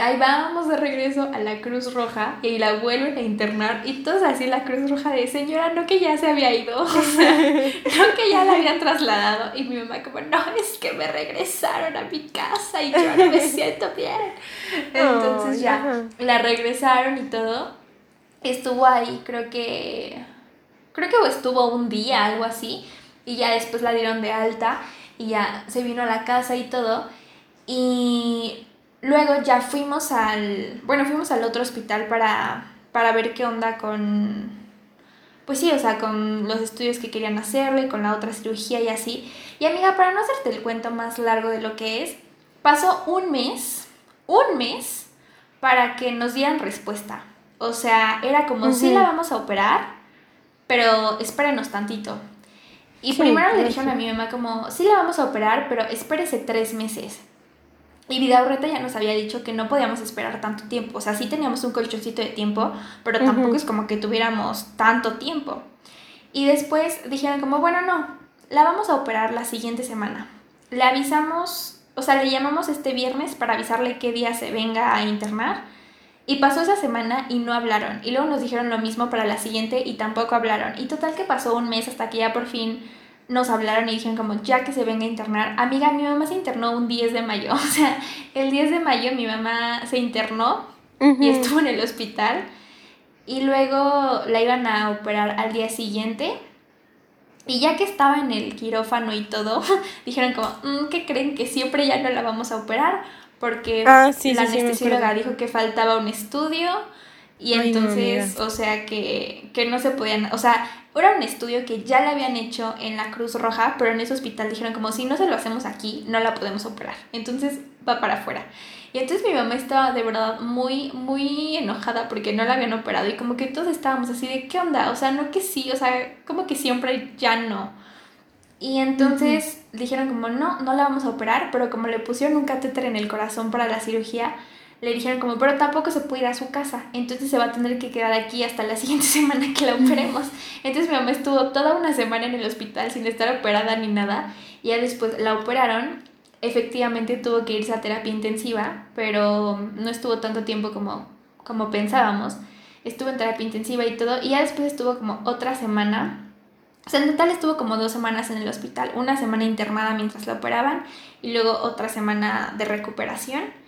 ahí vamos de regreso a la Cruz Roja y la vuelven a internar y todos así la Cruz Roja de señora, no que ya se había ido, o sea, no que ya la habían trasladado y mi mamá como, no, es que me regresaron a mi casa y yo no me siento bien. Entonces ya la regresaron y todo. Estuvo ahí, creo que, creo que estuvo un día, algo así, y ya después la dieron de alta y ya se vino a la casa y todo. Y Luego ya fuimos al, bueno, fuimos al otro hospital para, para ver qué onda con, pues sí, o sea, con los estudios que querían hacerle, con la otra cirugía y así. Y amiga, para no hacerte el cuento más largo de lo que es, pasó un mes, un mes, para que nos dieran respuesta. O sea, era como, sí la vamos a operar, pero espérenos tantito. Y primero le dijeron a mi mamá como, sí la vamos a operar, pero espérese tres meses. Y Vidaurreta ya nos había dicho que no podíamos esperar tanto tiempo. O sea, sí teníamos un colchoncito de tiempo, pero tampoco es como que tuviéramos tanto tiempo. Y después dijeron como, bueno, no, la vamos a operar la siguiente semana. Le avisamos, o sea, le llamamos este viernes para avisarle qué día se venga a internar. Y pasó esa semana y no hablaron. Y luego nos dijeron lo mismo para la siguiente y tampoco hablaron. Y total que pasó un mes hasta que ya por fin nos hablaron y dijeron como ya que se venga a internar. Amiga, mi mamá se internó un 10 de mayo. O sea, el 10 de mayo mi mamá se internó y estuvo en el hospital. Y luego la iban a operar al día siguiente. Y ya que estaba en el quirófano y todo, dijeron como, mm, ¿qué creen? Que siempre ya no la vamos a operar porque ah, la anestesióloga dijo que faltaba un estudio y entonces, o sea, que, que no se podían, o sea, era un estudio que ya le habían hecho en la Cruz Roja, pero en ese hospital dijeron como si no se lo hacemos aquí, no la podemos operar. Entonces va para afuera. Y entonces mi mamá estaba de verdad muy, muy enojada porque no la habían operado y como que todos estábamos así de, ¿qué onda? O sea, no que sí, o sea, como que siempre ya no. Y entonces dijeron como, no, no la vamos a operar, pero como le pusieron un catéter en el corazón para la cirugía, le dijeron como, pero tampoco se puede ir a su casa, entonces se va a tener que quedar aquí hasta la siguiente semana que la operemos. Entonces mi mamá estuvo toda una semana en el hospital sin estar operada ni nada, y ya después la operaron, efectivamente tuvo que irse a terapia intensiva, pero no estuvo tanto tiempo como, como pensábamos. Estuvo en terapia intensiva y todo, y ya después estuvo como otra semana o sea, en total estuvo como dos semanas en el hospital, una semana internada mientras la operaban y luego otra semana de recuperación.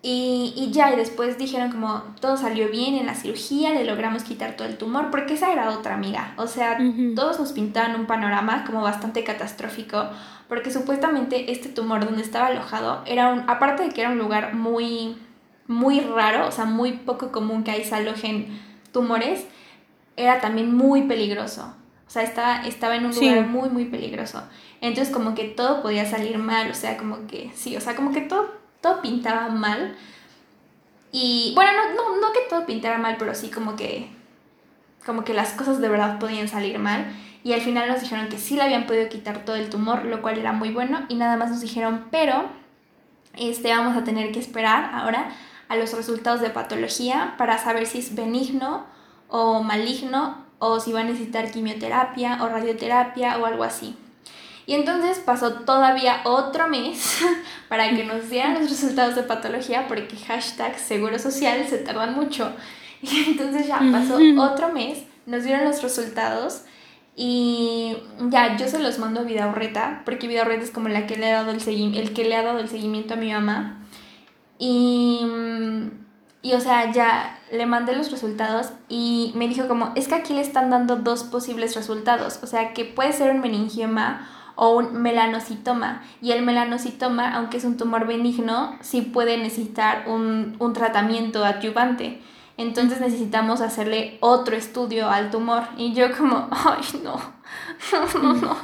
Y, y, ya, y después dijeron como todo salió bien en la cirugía, le logramos quitar todo el tumor, porque esa era otra amiga. O sea, todos nos pintaban un panorama como bastante catastrófico, porque supuestamente este tumor donde estaba alojado era un, aparte de que era un lugar muy, muy raro, o sea, muy poco común que ahí se alojen tumores, era también muy peligroso. O sea, estaba, estaba en un lugar muy, muy peligroso. Entonces como que todo podía salir mal, o sea, como que sí, o sea, como que todo todo pintaba mal. Y bueno, no, no, no que todo pintara mal, pero sí como que, como que las cosas de verdad podían salir mal. Y al final nos dijeron que sí le habían podido quitar todo el tumor, lo cual era muy bueno. Y nada más nos dijeron, pero este, vamos a tener que esperar ahora a los resultados de patología para saber si es benigno o maligno o si va a necesitar quimioterapia o radioterapia o algo así. Y entonces pasó todavía otro mes para que nos dieran los resultados de patología porque hashtag seguro social se tardan mucho. Y entonces ya pasó otro mes, nos dieron los resultados y ya yo se los mando a Vidaurreta porque Vidaurreta es como la que le ha dado el, el que le ha dado el seguimiento a mi mamá. Y, y o sea, ya le mandé los resultados y me dijo como, es que aquí le están dando dos posibles resultados, o sea, que puede ser un meningioma o un melanocitoma. Y el melanocitoma, aunque es un tumor benigno, sí puede necesitar un, un tratamiento adyuvante. Entonces necesitamos hacerle otro estudio al tumor. Y yo como, ay, no, no, no, no,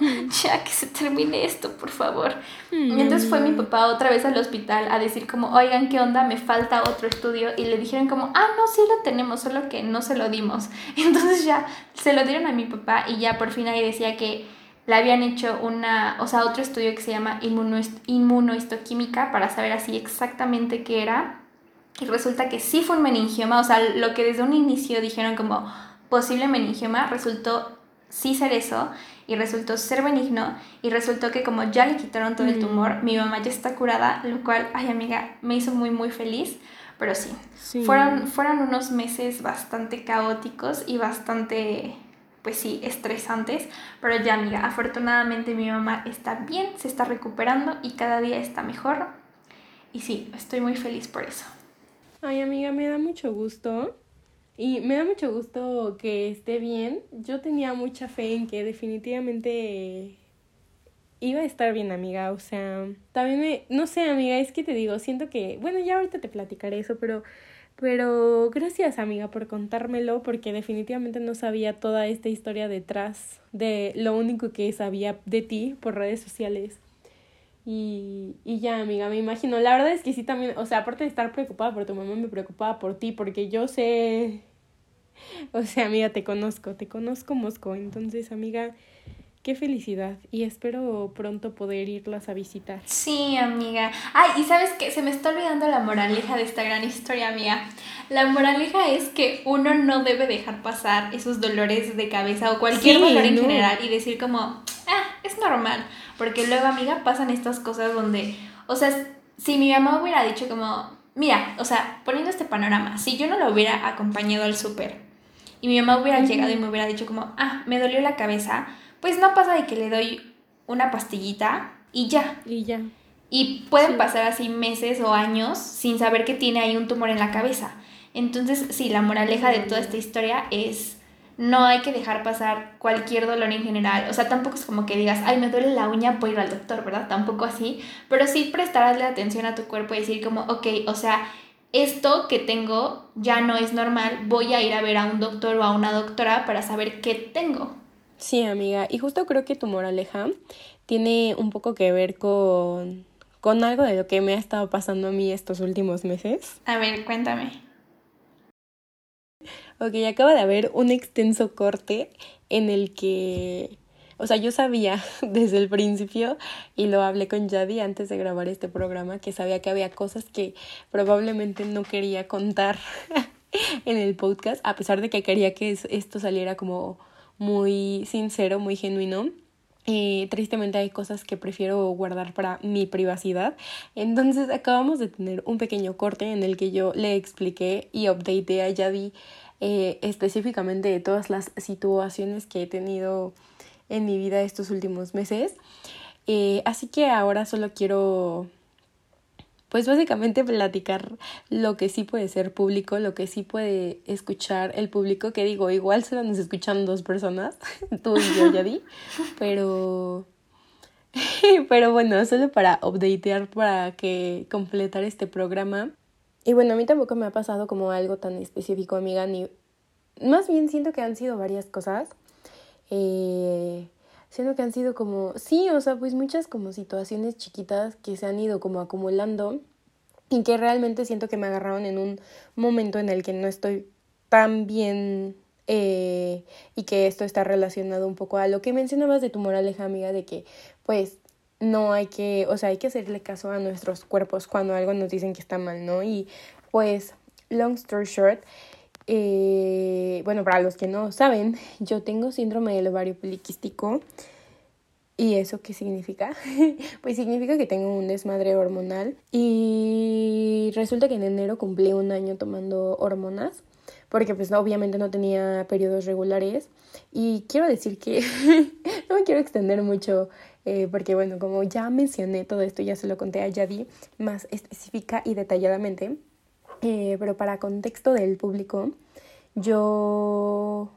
ya que se termine esto, por favor. Y entonces fue mi papá otra vez al hospital a decir como, oigan, ¿qué onda? Me falta otro estudio. Y le dijeron como, ah, no, sí lo tenemos, solo que no se lo dimos. Entonces ya se lo dieron a mi papá y ya por fin ahí decía que le habían hecho una, o sea, otro estudio que se llama inmunohistoquímica para saber así exactamente qué era. Y resulta que sí fue un meningioma, o sea, lo que desde un inicio dijeron como posible meningioma, resultó sí ser eso y resultó ser benigno y resultó que como ya le quitaron todo el mm. tumor, mi mamá ya está curada, lo cual, ay amiga, me hizo muy muy feliz, pero sí, sí. Fueron, fueron unos meses bastante caóticos y bastante pues sí, estresantes, pero ya amiga, afortunadamente mi mamá está bien, se está recuperando y cada día está mejor. Y sí, estoy muy feliz por eso. Ay amiga, me da mucho gusto. Y me da mucho gusto que esté bien. Yo tenía mucha fe en que definitivamente iba a estar bien, amiga. O sea, también me, no sé, amiga, es que te digo, siento que, bueno, ya ahorita te platicaré eso, pero Pero gracias amiga por contármelo porque definitivamente no sabía toda esta historia detrás de lo único que sabía de ti por redes sociales. Y, y ya, amiga, me imagino. La verdad es que sí también, o sea, aparte de estar preocupada por tu mamá, me preocupaba por ti, porque yo sé, o sea, amiga, te conozco, te conozco, Mosco. Entonces, amiga, Qué felicidad y espero pronto poder irlas a visitar. Sí, amiga. Ay, y sabes que se me está olvidando la moraleja de esta gran historia, amiga. La moraleja es que uno no debe dejar pasar esos dolores de cabeza o cualquier dolor en general y decir como, ah, es normal. Porque luego, amiga, pasan estas cosas donde, o sea, si mi mamá hubiera dicho como, mira, o sea, poniendo este panorama, si yo no lo hubiera acompañado al súper y mi mamá hubiera llegado y me hubiera dicho como, ah, me dolió la cabeza pues no pasa de que le doy una pastillita y ya. Y ya. Y pueden pasar así meses o años sin saber que tiene ahí un tumor en la cabeza. Entonces, sí, la moraleja de toda esta historia es no hay que dejar pasar cualquier dolor en general. O sea, tampoco es como que digas, ay, me duele la uña, voy a ir al doctor, ¿verdad? Tampoco así. Pero sí prestarle atención a tu cuerpo y decir como, ok, o sea, esto que tengo ya no es normal, voy a ir a ver a un doctor o a una doctora para saber qué tengo. Sí, amiga, y justo creo que tu moraleja tiene un poco que ver con, con algo de lo que me ha estado pasando a mí estos últimos meses. A ver, cuéntame. Ok, acaba de haber un extenso corte en el que, o sea, yo sabía desde el principio y lo hablé con Yadi antes de grabar este programa, que sabía que había cosas que probablemente no quería contar en el podcast, a pesar de que quería que esto saliera como muy sincero, muy genuino. y tristemente hay cosas que prefiero guardar para mi privacidad. Entonces acabamos de tener un pequeño corte en el que yo le expliqué y updateé a Yadi eh, específicamente todas las situaciones que he tenido en mi vida estos últimos meses. Eh, así que ahora solo quiero pues básicamente platicar lo que sí puede ser público, lo que sí puede escuchar el público, que digo, igual se van escuchando dos personas, tú y yo ya vi, pero... pero bueno, solo para updatear, para que completar este programa. Y bueno, a mí tampoco me ha pasado como algo tan específico, amiga, ni... Más bien siento que han sido varias cosas. Eh, siento que han sido como, sí, o sea, pues muchas como situaciones chiquitas que se han ido como acumulando y que realmente siento que me agarraron en un momento en el que no estoy tan bien eh, y que esto está relacionado un poco a lo que mencionabas de tu moraleja, amiga, de que pues no hay que, o sea, hay que hacerle caso a nuestros cuerpos cuando algo nos dicen que está mal, ¿no? Y pues, long story short, eh, bueno, para los que no saben, yo tengo síndrome del ovario poliquístico. ¿Y eso qué significa? pues significa que tengo un desmadre hormonal y resulta que en enero cumplí un año tomando hormonas porque pues obviamente no tenía periodos regulares y quiero decir que no me quiero extender mucho eh, porque bueno, como ya mencioné todo esto, ya se lo conté a Yadi más específica y detalladamente, eh, pero para contexto del público, yo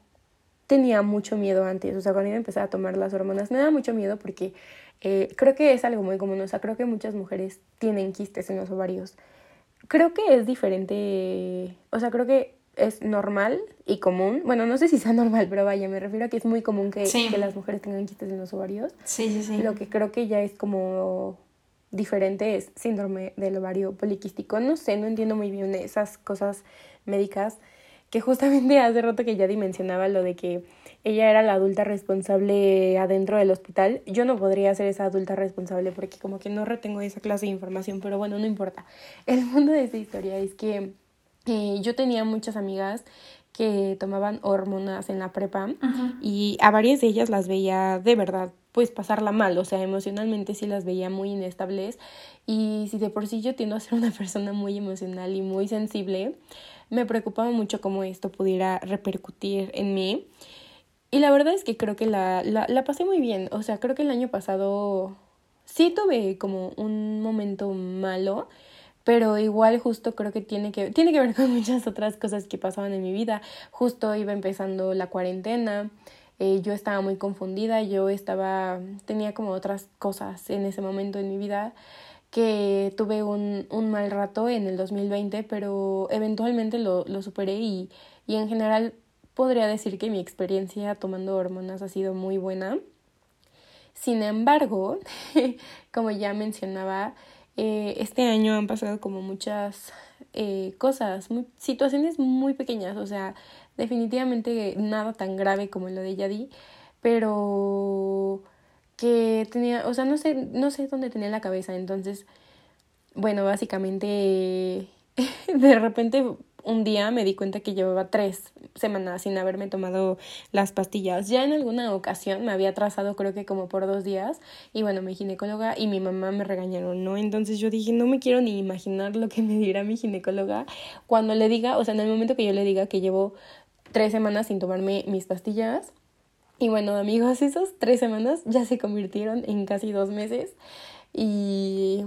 tenía mucho miedo antes, o sea, cuando iba a empezar a tomar las hormonas, me daba mucho miedo porque eh, creo que es algo muy común, o sea, creo que muchas mujeres tienen quistes en los ovarios. Creo que es diferente, o sea, creo que es normal y común. Bueno, no sé si sea normal, pero vaya, me refiero a que es muy común que, que las mujeres tengan quistes en los ovarios. Sí, sí, sí. Lo que creo que ya es como diferente es síndrome del ovario poliquístico. No sé, no entiendo muy bien esas cosas médicas que justamente hace rato que ya dimensionaba lo de que ella era la adulta responsable adentro del hospital. Yo no podría ser esa adulta responsable porque como que no retengo esa clase de información, pero bueno, no importa. El mundo de esta historia es que eh, yo tenía muchas amigas que tomaban hormonas en la prepa y a varias de ellas las veía de verdad pues pasarla mal, o sea, emocionalmente sí las veía muy inestables y si de por sí yo tiendo a ser una persona muy emocional y muy sensible, me preocupaba mucho cómo esto pudiera repercutir en mí. Y la verdad es que creo que la, la, la pasé muy bien. O sea, creo que el año pasado sí tuve como un momento malo, pero igual justo creo que tiene que, tiene que ver con muchas otras cosas que pasaban en mi vida. Justo iba empezando la cuarentena, eh, yo estaba muy confundida, yo estaba, tenía como otras cosas en ese momento en mi vida que tuve un, un mal rato en el 2020, pero eventualmente lo, lo superé y, y en general podría decir que mi experiencia tomando hormonas ha sido muy buena. Sin embargo, como ya mencionaba, eh, este año han pasado como muchas eh, cosas, situaciones muy pequeñas, o sea, definitivamente nada tan grave como lo de Yadi, pero que tenía, o sea, no sé, no sé dónde tenía la cabeza, entonces, bueno, básicamente de repente un día me di cuenta que llevaba tres semanas sin haberme tomado las pastillas. Ya en alguna ocasión me había atrasado creo que como por dos días y bueno, mi ginecóloga y mi mamá me regañaron, ¿no? Entonces yo dije, no me quiero ni imaginar lo que me dirá mi ginecóloga cuando le diga, o sea, en el momento que yo le diga que llevo tres semanas sin tomarme mis pastillas. Y bueno, amigos, esas tres semanas ya se convirtieron en casi dos meses y,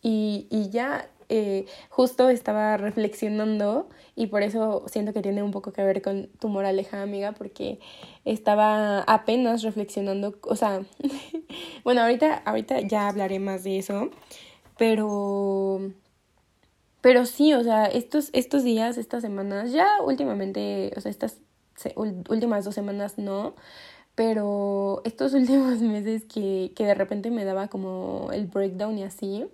y, y ya eh, justo estaba reflexionando y por eso siento que tiene un poco que ver con tu moraleja, amiga, porque estaba apenas reflexionando, o sea, bueno, ahorita, ahorita ya hablaré más de eso, pero, pero sí, o sea, estos, estos días, estas semanas, ya últimamente, o sea, estas últimas dos semanas no, pero estos últimos meses que, que de repente me daba como el breakdown y así,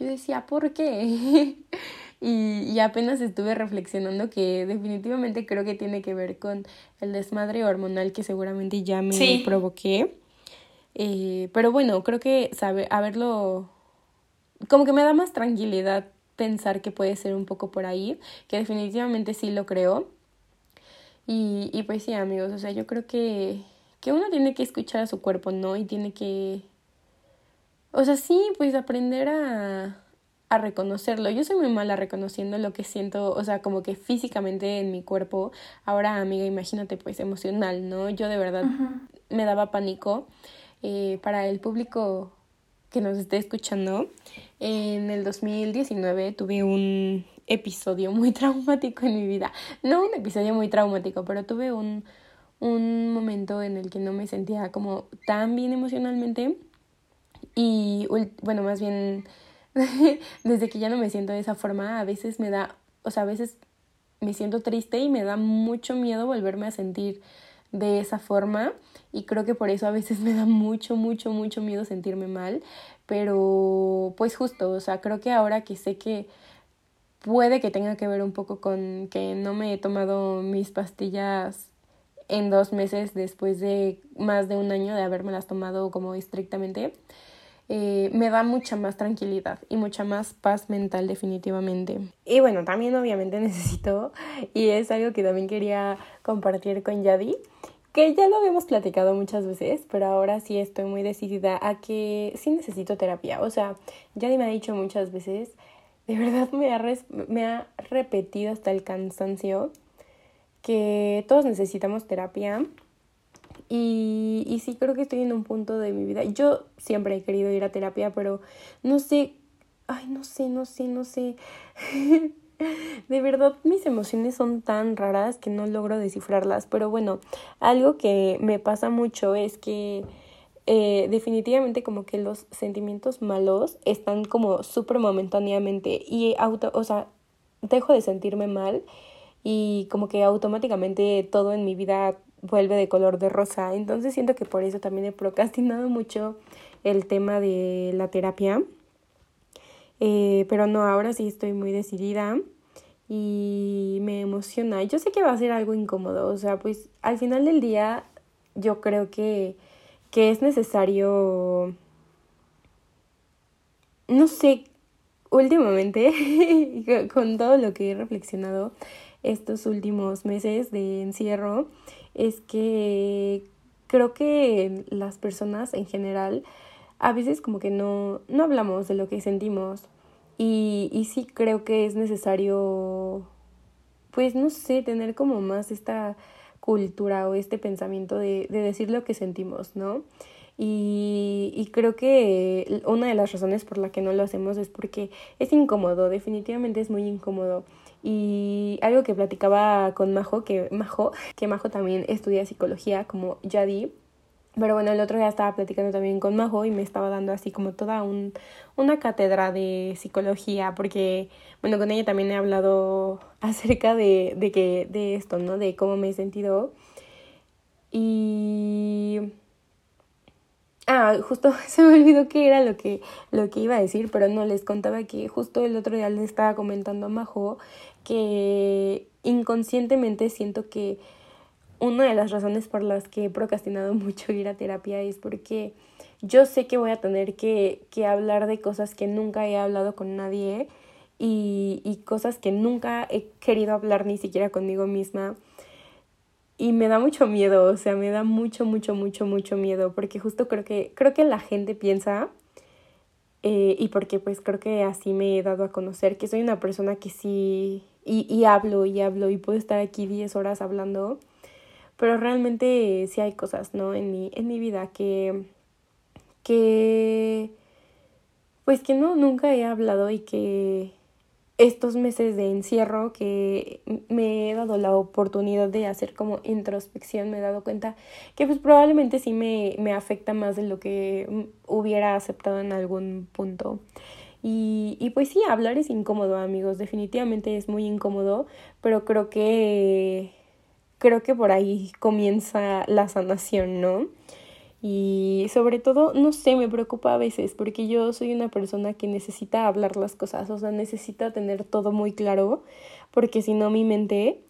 yo decía, ¿por qué? y, apenas estuve reflexionando que definitivamente creo que tiene que ver con el desmadre hormonal que seguramente ya me provoqué. Eh, pero bueno, creo que saber, haberlo, como que me da más tranquilidad pensar que puede ser un poco por ahí, que definitivamente sí lo creo. Y, y pues sí, amigos, o sea, yo creo que, que uno tiene que escuchar a su cuerpo, ¿no? Y tiene que o sea, sí, pues aprender a, a reconocerlo. Yo soy muy mala reconociendo lo que siento, o sea, como que físicamente en mi cuerpo. Ahora, amiga, imagínate, pues emocional, ¿no? Yo de verdad me daba pánico. Eh, para el público que nos esté escuchando, en el 2019 tuve un episodio muy traumático en mi vida. No un episodio muy traumático, pero tuve un, un momento en el que no me sentía como tan bien emocionalmente y bueno, más bien, desde que ya no me siento de esa forma, a veces me da, o sea, a veces me siento triste y me da mucho miedo volverme a sentir de esa forma y creo que por eso a veces me da mucho, mucho, mucho miedo sentirme mal, pero pues justo, o sea, creo que ahora que sé que puede que tenga que ver un poco con que no me he tomado mis pastillas en dos meses después de más de un año de haberme las tomado como estrictamente, eh, me da mucha más tranquilidad y mucha más paz mental definitivamente. Y bueno, también obviamente necesito, y es algo que también quería compartir con Yadi, que ya lo habíamos platicado muchas veces, pero ahora sí estoy muy decidida a que sí necesito terapia. O sea, Yadi me ha dicho muchas veces, de verdad me ha, me ha repetido hasta el cansancio que todos necesitamos terapia y, y sí creo que estoy en un punto de mi vida. Yo siempre he querido ir a terapia, pero no sé, ay, no sé, no sé, no sé. de verdad mis emociones son tan raras que no logro descifrarlas. Pero bueno, algo que me pasa mucho es que eh, definitivamente como que los sentimientos malos están como súper momentáneamente y auto, o sea, dejo de sentirme mal y como que automáticamente todo en mi vida vuelve de color de rosa. Entonces siento que por eso también he procrastinado mucho el tema de la terapia. Eh, pero no, ahora sí estoy muy decidida y me emociona. Yo sé que va a ser algo incómodo, o sea, pues al final del día yo creo que, que es necesario, no sé, últimamente, con todo lo que he reflexionado estos últimos meses de encierro, es que creo que las personas en general a veces como que no, no hablamos de lo que sentimos y, y sí creo que es necesario pues no sé, tener como más esta cultura o este pensamiento de, de decir lo que sentimos, ¿no? Y, y, creo que una de las razones por la que no lo hacemos es porque es incómodo, definitivamente es muy incómodo. Y algo que platicaba con Majo, que Majo, que Majo también estudia psicología como Yadi, Pero bueno, el otro día estaba platicando también con Majo y me estaba dando así como toda un, una cátedra de psicología, porque, bueno, con ella también he hablado acerca de, de, que, de esto, ¿no? De cómo me he sentido. Y... Ah, justo se me olvidó que era lo que, lo que iba a decir, pero no, les contaba que justo el otro día les estaba comentando a Majo que inconscientemente siento que una de las razones por las que he procrastinado mucho ir a terapia es porque yo sé que voy a tener que, que hablar de cosas que nunca he hablado con nadie y, y cosas que nunca he querido hablar ni siquiera conmigo misma. Y me da mucho miedo, o sea, me da mucho, mucho, mucho, mucho miedo, porque justo creo que, creo que la gente piensa, eh, y porque pues creo que así me he dado a conocer, que soy una persona que sí, y, y hablo y hablo y puedo estar aquí 10 horas hablando, pero realmente sí hay cosas, ¿no? En mi, en mi vida que, que, pues que no, nunca he hablado y que estos meses de encierro que me he dado la oportunidad de hacer como introspección, me he dado cuenta que pues probablemente sí me, me afecta más de lo que hubiera aceptado en algún punto. Y, y pues sí, hablar es incómodo, amigos, definitivamente es muy incómodo, pero creo que creo que por ahí comienza la sanación, ¿no? Y sobre todo, no sé, me preocupa a veces porque yo soy una persona que necesita hablar las cosas, o sea, necesita tener todo muy claro, porque si no mi mente,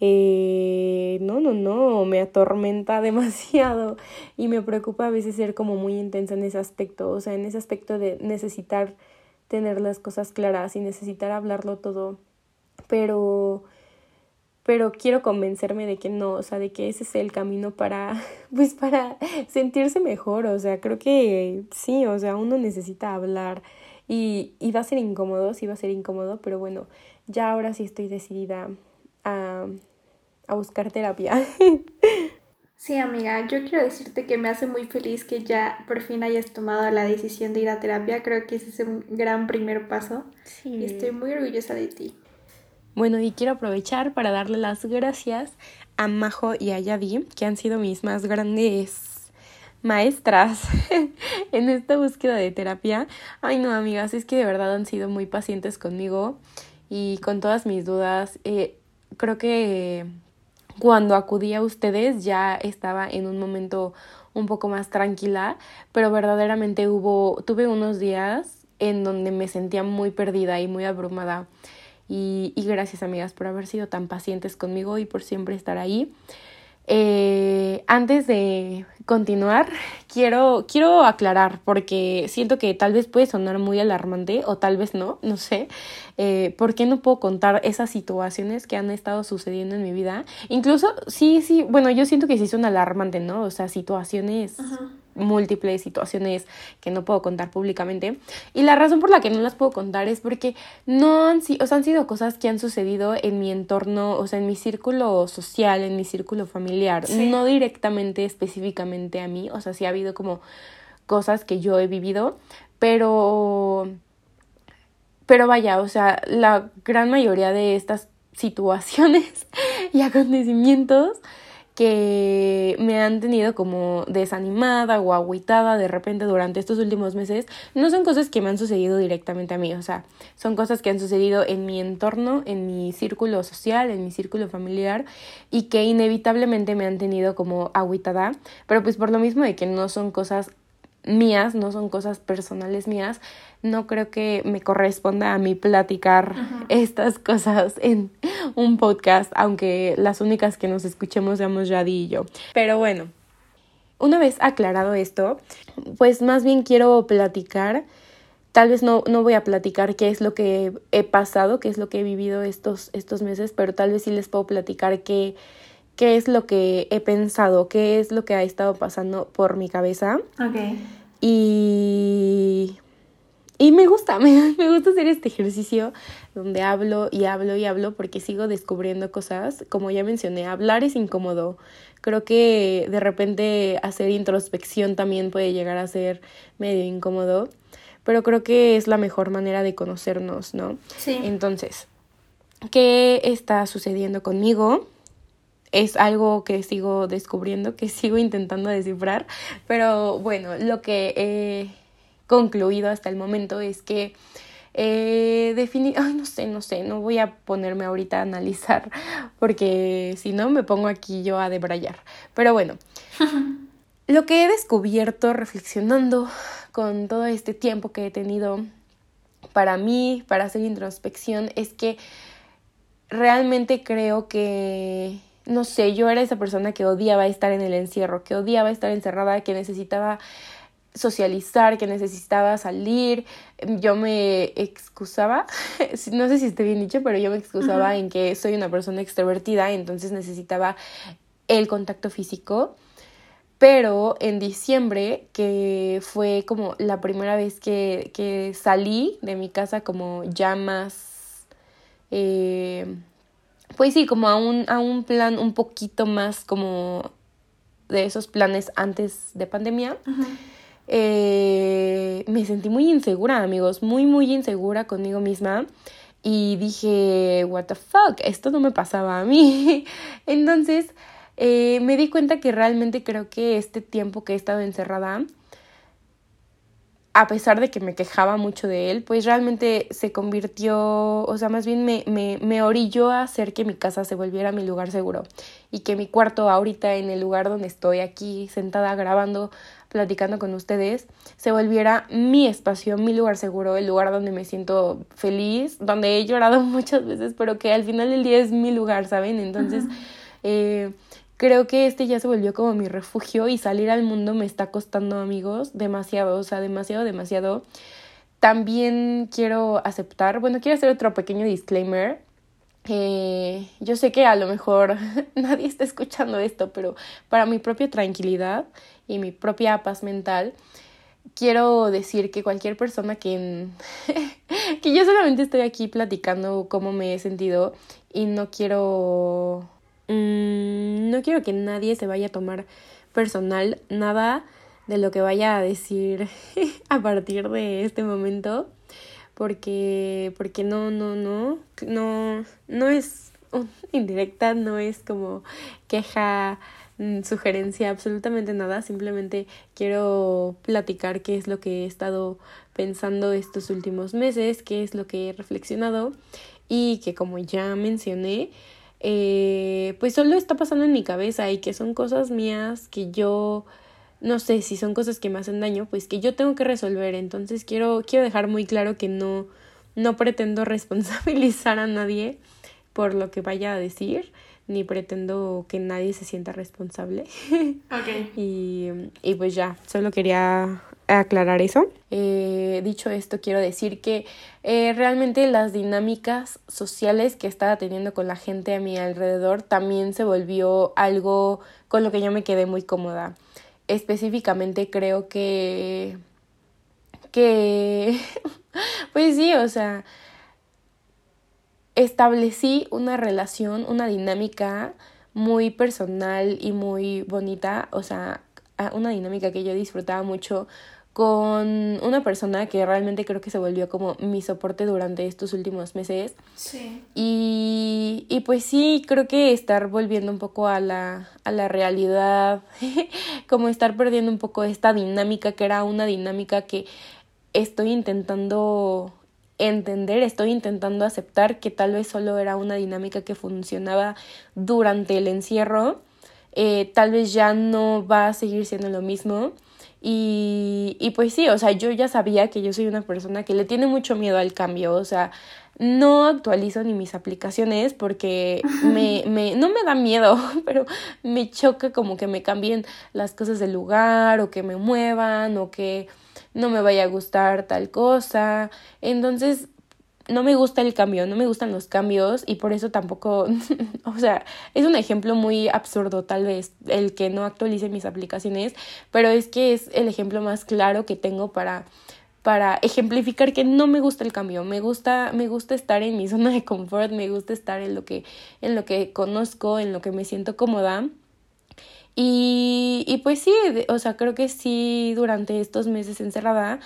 eh, no, no, no, me atormenta demasiado y me preocupa a veces ser como muy intensa en ese aspecto, o sea, en ese aspecto de necesitar tener las cosas claras y necesitar hablarlo todo, pero pero quiero convencerme de que no, o sea, de que ese es el camino para, pues para sentirse mejor, o sea, creo que sí, o sea, uno necesita hablar y, y va a ser incómodo, sí va a ser incómodo, pero bueno, ya ahora sí estoy decidida a, a buscar terapia. Sí, amiga, yo quiero decirte que me hace muy feliz que ya por fin hayas tomado la decisión de ir a terapia. Creo que ese es un gran primer paso. Sí. Y estoy muy orgullosa de ti. Bueno, y quiero aprovechar para darle las gracias a Majo y a Yadi, que han sido mis más grandes maestras en esta búsqueda de terapia. Ay, no, amigas, es que de verdad han sido muy pacientes conmigo y con todas mis dudas. Eh, creo que cuando acudí a ustedes ya estaba en un momento un poco más tranquila, pero verdaderamente hubo, tuve unos días en donde me sentía muy perdida y muy abrumada. Y, gracias amigas por haber sido tan pacientes conmigo y por siempre estar ahí. Eh, antes de continuar, quiero, quiero aclarar, porque siento que tal vez puede sonar muy alarmante o tal vez no, no sé, eh, ¿por qué no puedo contar esas situaciones que han estado sucediendo en mi vida? Incluso, sí, sí, bueno, yo siento que sí son alarmantes, ¿no? O sea, situaciones múltiples situaciones que no puedo contar públicamente. Y la razón por la que no las puedo contar es porque no han, o sea, han sido cosas que han sucedido en mi entorno, o sea, en mi círculo social, en mi círculo familiar, no directamente, específicamente a mí, o sea, sí ha habido como cosas que yo he vivido, pero... Pero vaya, o sea, la gran mayoría de estas situaciones y acontecimientos que me han tenido como desanimada o agüitada de repente durante estos últimos meses, no son cosas que me han sucedido directamente a mí, o sea, son cosas que han sucedido en mi entorno, en mi círculo social, en mi círculo familiar y que inevitablemente me han tenido como agüitada, pero pues por lo mismo de que no son cosas mías, no son cosas personales mías, no creo que me corresponda a mí platicar estas cosas en un podcast, aunque las únicas que nos escuchemos seamos Yadi y yo. Pero bueno, una vez aclarado esto, pues más bien quiero platicar. Tal vez no, no voy a platicar qué es lo que he pasado, qué es lo que he vivido estos, estos meses, pero tal vez sí les puedo platicar qué, qué es lo que he pensado, qué es lo que ha estado pasando por mi cabeza. Ok. Y y me gusta, me, me, gusta hacer este ejercicio donde hablo y hablo y hablo porque sigo descubriendo cosas. Como ya mencioné, hablar es incómodo. Creo que de repente hacer introspección también puede llegar a ser medio incómodo, pero creo que es la mejor manera de conocernos, ¿no? Sí. Entonces, ¿qué está sucediendo conmigo? Es algo que sigo descubriendo, que sigo intentando descifrar, pero bueno, lo que he concluido hasta el momento es que eh, definir, ay, no sé, no sé, no voy a ponerme ahorita a analizar porque si no me pongo aquí yo a debrayar. Pero bueno, lo que he descubierto reflexionando con todo este tiempo que he tenido para mí, para hacer introspección, es que realmente creo que, no sé, yo era esa persona que odiaba estar en el encierro, que odiaba estar encerrada, que necesitaba socializar, que necesitaba salir, yo me excusaba, no sé si esté bien dicho, pero yo me excusaba en que soy una persona extrovertida, entonces necesitaba el contacto físico. Pero en diciembre, que fue como la primera vez que, que salí de mi casa como ya más, eh, pues sí, como a un, a un plan un poquito más como de esos planes antes de pandemia. Eh, me sentí muy insegura, amigos, muy, muy insegura conmigo misma. Y dije, what the fuck, esto no me pasaba a mí. Entonces eh, me di cuenta que realmente creo que este tiempo que he estado encerrada, a pesar de que me quejaba mucho de él, pues realmente se convirtió, o sea, más bien me, me, me orilló a hacer que mi casa se volviera mi lugar seguro y que mi cuarto ahorita en el lugar donde estoy aquí sentada grabando platicando con ustedes, se volviera mi espacio, mi lugar seguro, el lugar donde me siento feliz, donde he llorado muchas veces, pero que al final del día es mi lugar, ¿saben? Entonces, eh, creo que este ya se volvió como mi refugio y salir al mundo me está costando, amigos, demasiado, o sea, demasiado, demasiado. También quiero aceptar, bueno, quiero hacer otro pequeño disclaimer. Eh, yo sé que a lo mejor nadie está escuchando esto, pero para mi propia tranquilidad, y mi propia paz mental, quiero decir que cualquier persona que, que yo solamente estoy aquí platicando cómo me he sentido y no quiero mm, no quiero que nadie se vaya a tomar personal nada de lo que vaya a decir a partir de este momento porque porque no no no no no es indirecta no es como queja Mm, sugerencia, absolutamente nada, simplemente quiero platicar qué es lo que he estado pensando estos últimos meses, qué es lo que he reflexionado y que como ya mencioné, eh, pues solo está pasando en mi cabeza y que son cosas mías que yo no sé si son cosas que me hacen daño, pues que yo tengo que resolver. Entonces quiero, quiero dejar muy claro que no, no pretendo responsabilizar a nadie por lo que vaya a decir ni pretendo que nadie se sienta responsable. Ok. y, y pues ya, solo quería aclarar eso. Eh, dicho esto, quiero decir que eh, realmente las dinámicas sociales que estaba teniendo con la gente a mi alrededor también se volvió algo con lo que yo me quedé muy cómoda. Específicamente creo que... que... pues sí, o sea, establecí una relación, una dinámica muy personal y muy bonita, o sea, una dinámica que yo disfrutaba mucho con una persona que realmente creo que se volvió como mi soporte durante estos últimos meses. Sí. Y, y pues sí, creo que estar volviendo un poco a la, a la realidad, como estar perdiendo un poco esta dinámica que era una dinámica que estoy intentando entender, estoy intentando aceptar que tal vez solo era una dinámica que funcionaba durante el encierro, eh, tal vez ya no va a seguir siendo lo mismo. Y, y pues sí, o sea, yo ya sabía que yo soy una persona que le tiene mucho miedo al cambio, o sea, no actualizo ni mis aplicaciones porque me, me, no me da miedo, pero me choca como que me cambien las cosas del lugar o que me muevan o que no me vaya a gustar tal cosa. Entonces, no me gusta el cambio, no me gustan los cambios y por eso tampoco, o sea, es un ejemplo muy absurdo tal vez el que no actualice mis aplicaciones, pero es que es el ejemplo más claro que tengo para para ejemplificar que no me gusta el cambio, me gusta me gusta estar en mi zona de confort, me gusta estar en lo que en lo que conozco, en lo que me siento cómoda. Y, y pues sí, o sea, creo que sí, durante estos meses encerrada,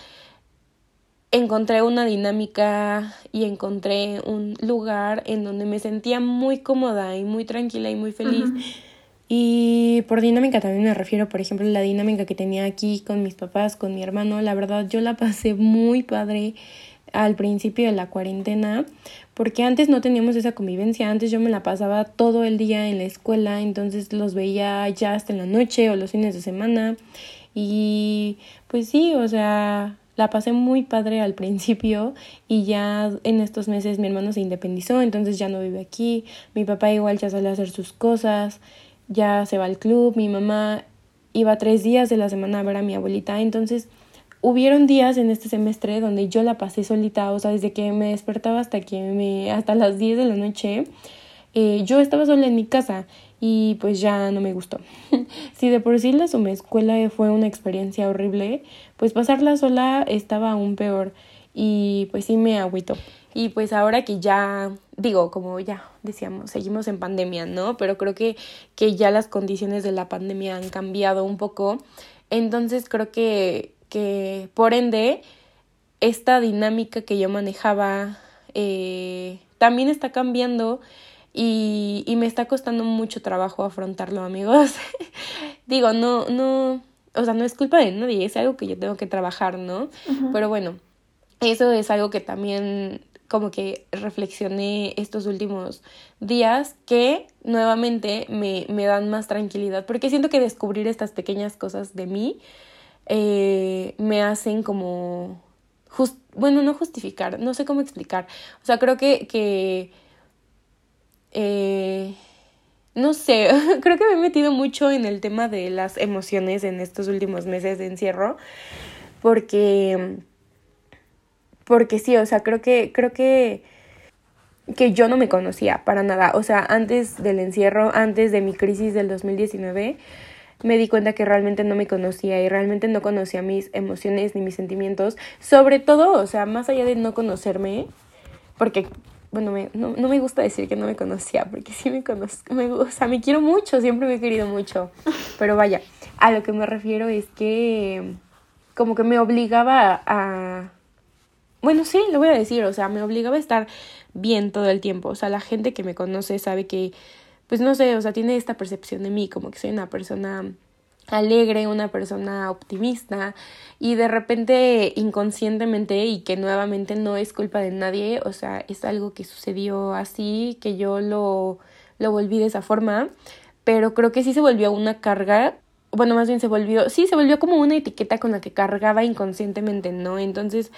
encontré una dinámica y encontré un lugar en donde me sentía muy cómoda y muy tranquila y muy feliz. Y por dinámica también me refiero, por ejemplo, la dinámica que tenía aquí con mis papás, con mi hermano. La verdad, yo la pasé muy padre al principio de la cuarentena, porque antes no teníamos esa convivencia, antes yo me la pasaba todo el día en la escuela, entonces los veía ya hasta en la noche o los fines de semana y pues sí, o sea, la pasé muy padre al principio y ya en estos meses mi hermano se independizó, entonces ya no vive aquí, mi papá igual ya sale a hacer sus cosas, ya se va al club, mi mamá iba tres días de la semana a ver a mi abuelita, entonces hubieron días en este semestre donde yo la pasé solita, o sea, desde que me despertaba hasta que me hasta las 10 de la noche, eh, yo estaba sola en mi casa y pues ya no me gustó. si de por sí la escuela fue una experiencia horrible, pues pasarla sola estaba aún peor y pues sí me agüito. Y pues ahora que ya, digo, como ya decíamos, seguimos en pandemia, ¿no? Pero creo que, que ya las condiciones de la pandemia han cambiado un poco. Entonces creo que, que por ende, esta dinámica que yo manejaba eh, también está cambiando y, y me está costando mucho trabajo afrontarlo, amigos. Digo, no, no, o sea, no es culpa de nadie, es algo que yo tengo que trabajar, ¿no? Pero bueno, eso es algo que también como que reflexioné estos últimos días que nuevamente me, me dan más tranquilidad, porque siento que descubrir estas pequeñas cosas de mí eh, me hacen como, bueno, no justificar, no sé cómo explicar, o sea, creo que, que eh, no sé, creo que me he metido mucho en el tema de las emociones en estos últimos meses de encierro, porque, porque sí, o sea, creo que, creo que, que yo no me conocía para nada, o sea, antes del encierro, antes de mi crisis del 2019, me di cuenta que realmente no me conocía y realmente no conocía mis emociones ni mis sentimientos, sobre todo, o sea, más allá de no conocerme, porque bueno, me, no, no, me gusta decir que no me conocía, porque sí me conozco, me, o sea, me quiero mucho, siempre me he querido mucho, pero vaya, a lo que me refiero es que como que me obligaba a, bueno, sí, lo voy a decir, o sea, me obligaba a estar bien todo el tiempo, o sea, la gente que me conoce sabe que, pues no sé, o sea, tiene esta percepción de mí, como que soy una persona alegre, una persona optimista y de repente inconscientemente y que nuevamente no es culpa de nadie, o sea, es algo que sucedió así, que yo lo, lo volví de esa forma, pero creo que sí se volvió una carga, bueno, más bien se volvió, sí, se volvió como una etiqueta con la que cargaba inconscientemente, ¿no? Entonces,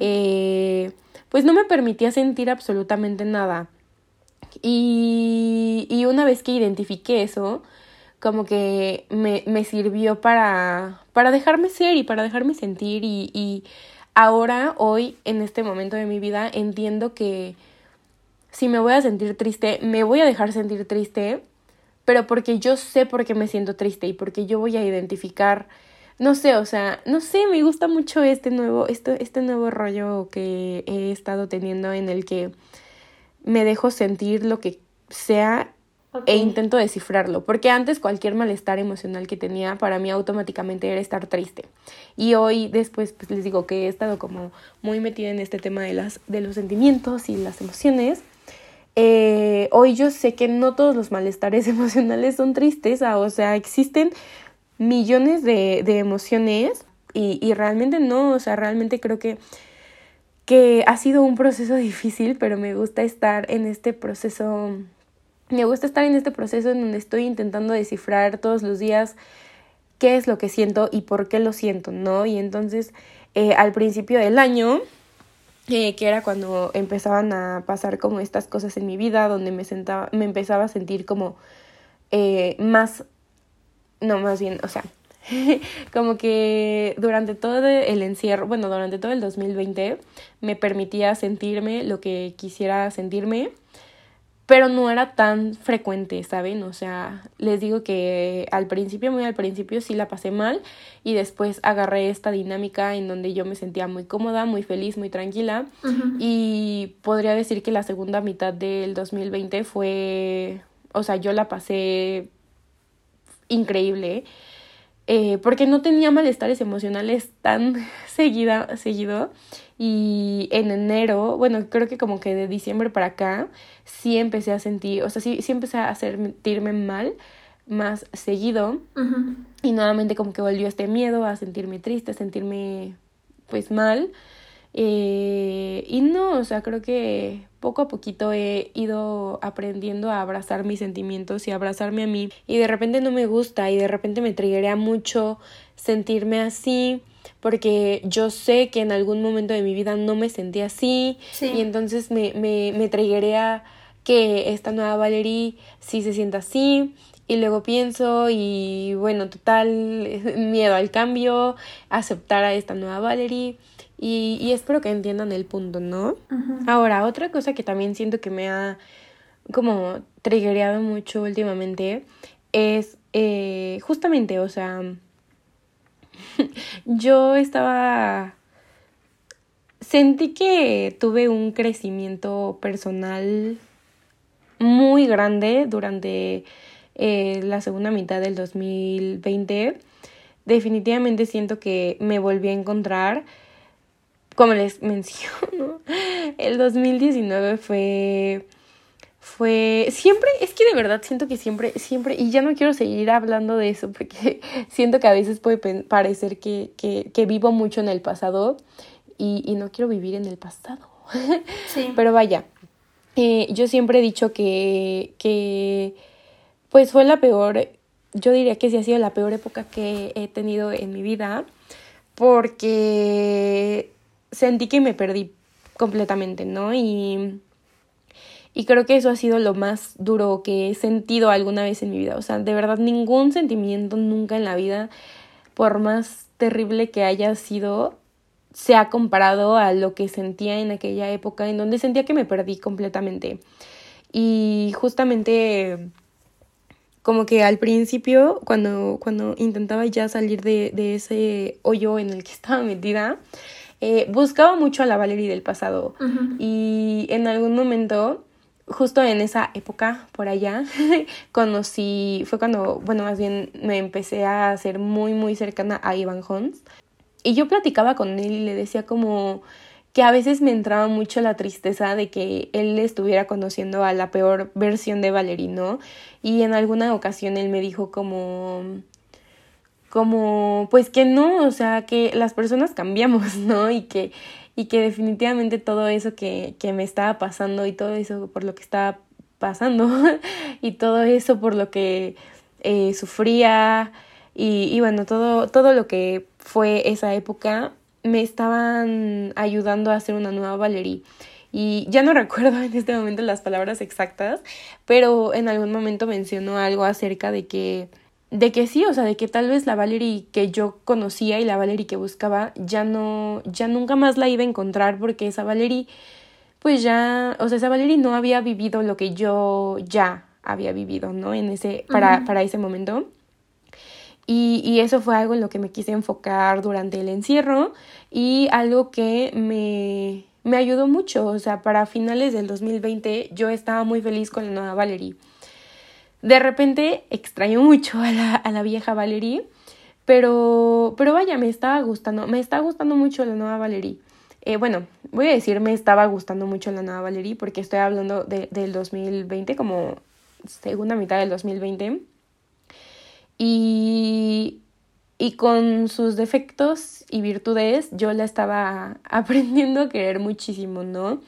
eh, pues no me permitía sentir absolutamente nada. Y, y una vez que identifiqué eso, como que me, me sirvió para, para dejarme ser y para dejarme sentir y, y ahora, hoy, en este momento de mi vida, entiendo que si me voy a sentir triste, me voy a dejar sentir triste, pero porque yo sé por qué me siento triste y porque yo voy a identificar, no sé, o sea, no sé, me gusta mucho este nuevo, este, este nuevo rollo que he estado teniendo en el que me dejo sentir lo que sea e intento descifrarlo, porque antes cualquier malestar emocional que tenía para mí automáticamente era estar triste. Y hoy después pues les digo que he estado como muy metida en este tema de, las, de los sentimientos y las emociones. Eh, hoy yo sé que no todos los malestares emocionales son tristeza, o sea, existen millones de, de emociones y, y realmente no, o sea, realmente creo que que ha sido un proceso difícil, pero me gusta estar en este proceso me gusta estar en este proceso en donde estoy intentando descifrar todos los días qué es lo que siento y por qué lo siento, ¿no? Y entonces eh, al principio del año, eh, que era cuando empezaban a pasar como estas cosas en mi vida, donde me, sentaba, me empezaba a sentir como eh, más, no, más bien, o sea, como que durante todo el encierro, bueno, durante todo el 2020 me permitía sentirme lo que quisiera sentirme pero no era tan frecuente, ¿saben? O sea, les digo que al principio, muy al principio sí la pasé mal y después agarré esta dinámica en donde yo me sentía muy cómoda, muy feliz, muy tranquila y podría decir que la segunda mitad del 2020 fue, o sea, yo la pasé increíble eh, porque no tenía malestares emocionales tan seguida, seguido. Y en enero, bueno, creo que como que de diciembre para acá, sí empecé a sentir, o sea, sí, sí empecé a sentirme mal más seguido. Y nuevamente como que volvió este miedo a sentirme triste, a sentirme pues mal. Eh, y no, o sea, creo que poco a poquito he ido aprendiendo a abrazar mis sentimientos y abrazarme a mí. Y de repente no me gusta y de repente me triguea mucho sentirme así porque yo sé que en algún momento de mi vida no me sentí así y entonces me, me, me que esta nueva Valerie sí se sienta así y luego pienso y bueno, total miedo al cambio, aceptar a esta nueva Valerie y, y espero que entiendan el punto, ¿no? Ahora, otra cosa que también siento que me ha como triggereado mucho últimamente es eh, justamente, o sea, yo estaba... Sentí que tuve un crecimiento personal muy grande durante eh, la segunda mitad del 2020. Definitivamente siento que me volví a encontrar. Como les menciono, el 2019 fue fue siempre, es que de verdad siento que siempre, siempre, y ya no quiero seguir hablando de eso porque siento que a veces puede parecer que, que, que vivo mucho en el pasado y, y, no quiero vivir en el pasado. Sí. Pero vaya, eh, yo siempre he dicho que, que pues fue la peor, yo diría que sí ha sido la peor época que he tenido en mi vida, porque sentí que me perdí completamente, ¿no? Y, y creo que eso ha sido lo más duro que he sentido alguna vez en mi vida. O sea, de verdad, ningún sentimiento nunca en la vida, por más terrible que haya sido, se ha comparado a lo que sentía en aquella época en donde sentía que me perdí completamente. Y justamente como que al principio, cuando, cuando intentaba ya salir de, de ese hoyo en el que estaba metida, eh, buscaba mucho a la Valerie del pasado. Y en algún momento, justo en esa época, por allá, conocí, fue cuando, bueno, más bien me empecé a hacer muy, muy cercana a Ivan Hons. Y yo platicaba con él y le decía como, que a veces me entraba mucho la tristeza de que él estuviera conociendo a la peor versión de Valerino y en alguna ocasión él me dijo como como pues que no, o sea, que las personas cambiamos, ¿no? Y que y que definitivamente todo eso que, que me estaba pasando y todo eso por lo que estaba pasando y todo eso por lo que eh, sufría y, y bueno, todo, todo lo que fue esa época me estaban ayudando a hacer una nueva Valerie. Y ya no recuerdo en este momento las palabras exactas, pero en algún momento mencionó algo acerca de que de que sí, o sea, de que tal vez la Valerie que yo conocía y la Valerie que buscaba ya no ya nunca más la iba a encontrar porque esa Valerie pues ya, o sea, esa Valerie no había vivido lo que yo ya había vivido, ¿no? En ese para para ese momento. Y, y, eso fue algo en lo que me quise enfocar durante el encierro y algo que me, me ayudó mucho. O sea, para finales del 2020 yo estaba muy feliz con la nueva Valerie. De repente extraño mucho a la, a la vieja Valerie, pero, pero vaya, me estaba gustando, me está gustando mucho la nueva Valerie. Eh, bueno, voy a decir me estaba gustando mucho la nueva Valerie porque estoy hablando de, del 2020, como segunda mitad del 2020 y, y con sus defectos y virtudes yo la estaba aprendiendo a querer muchísimo, ¿no?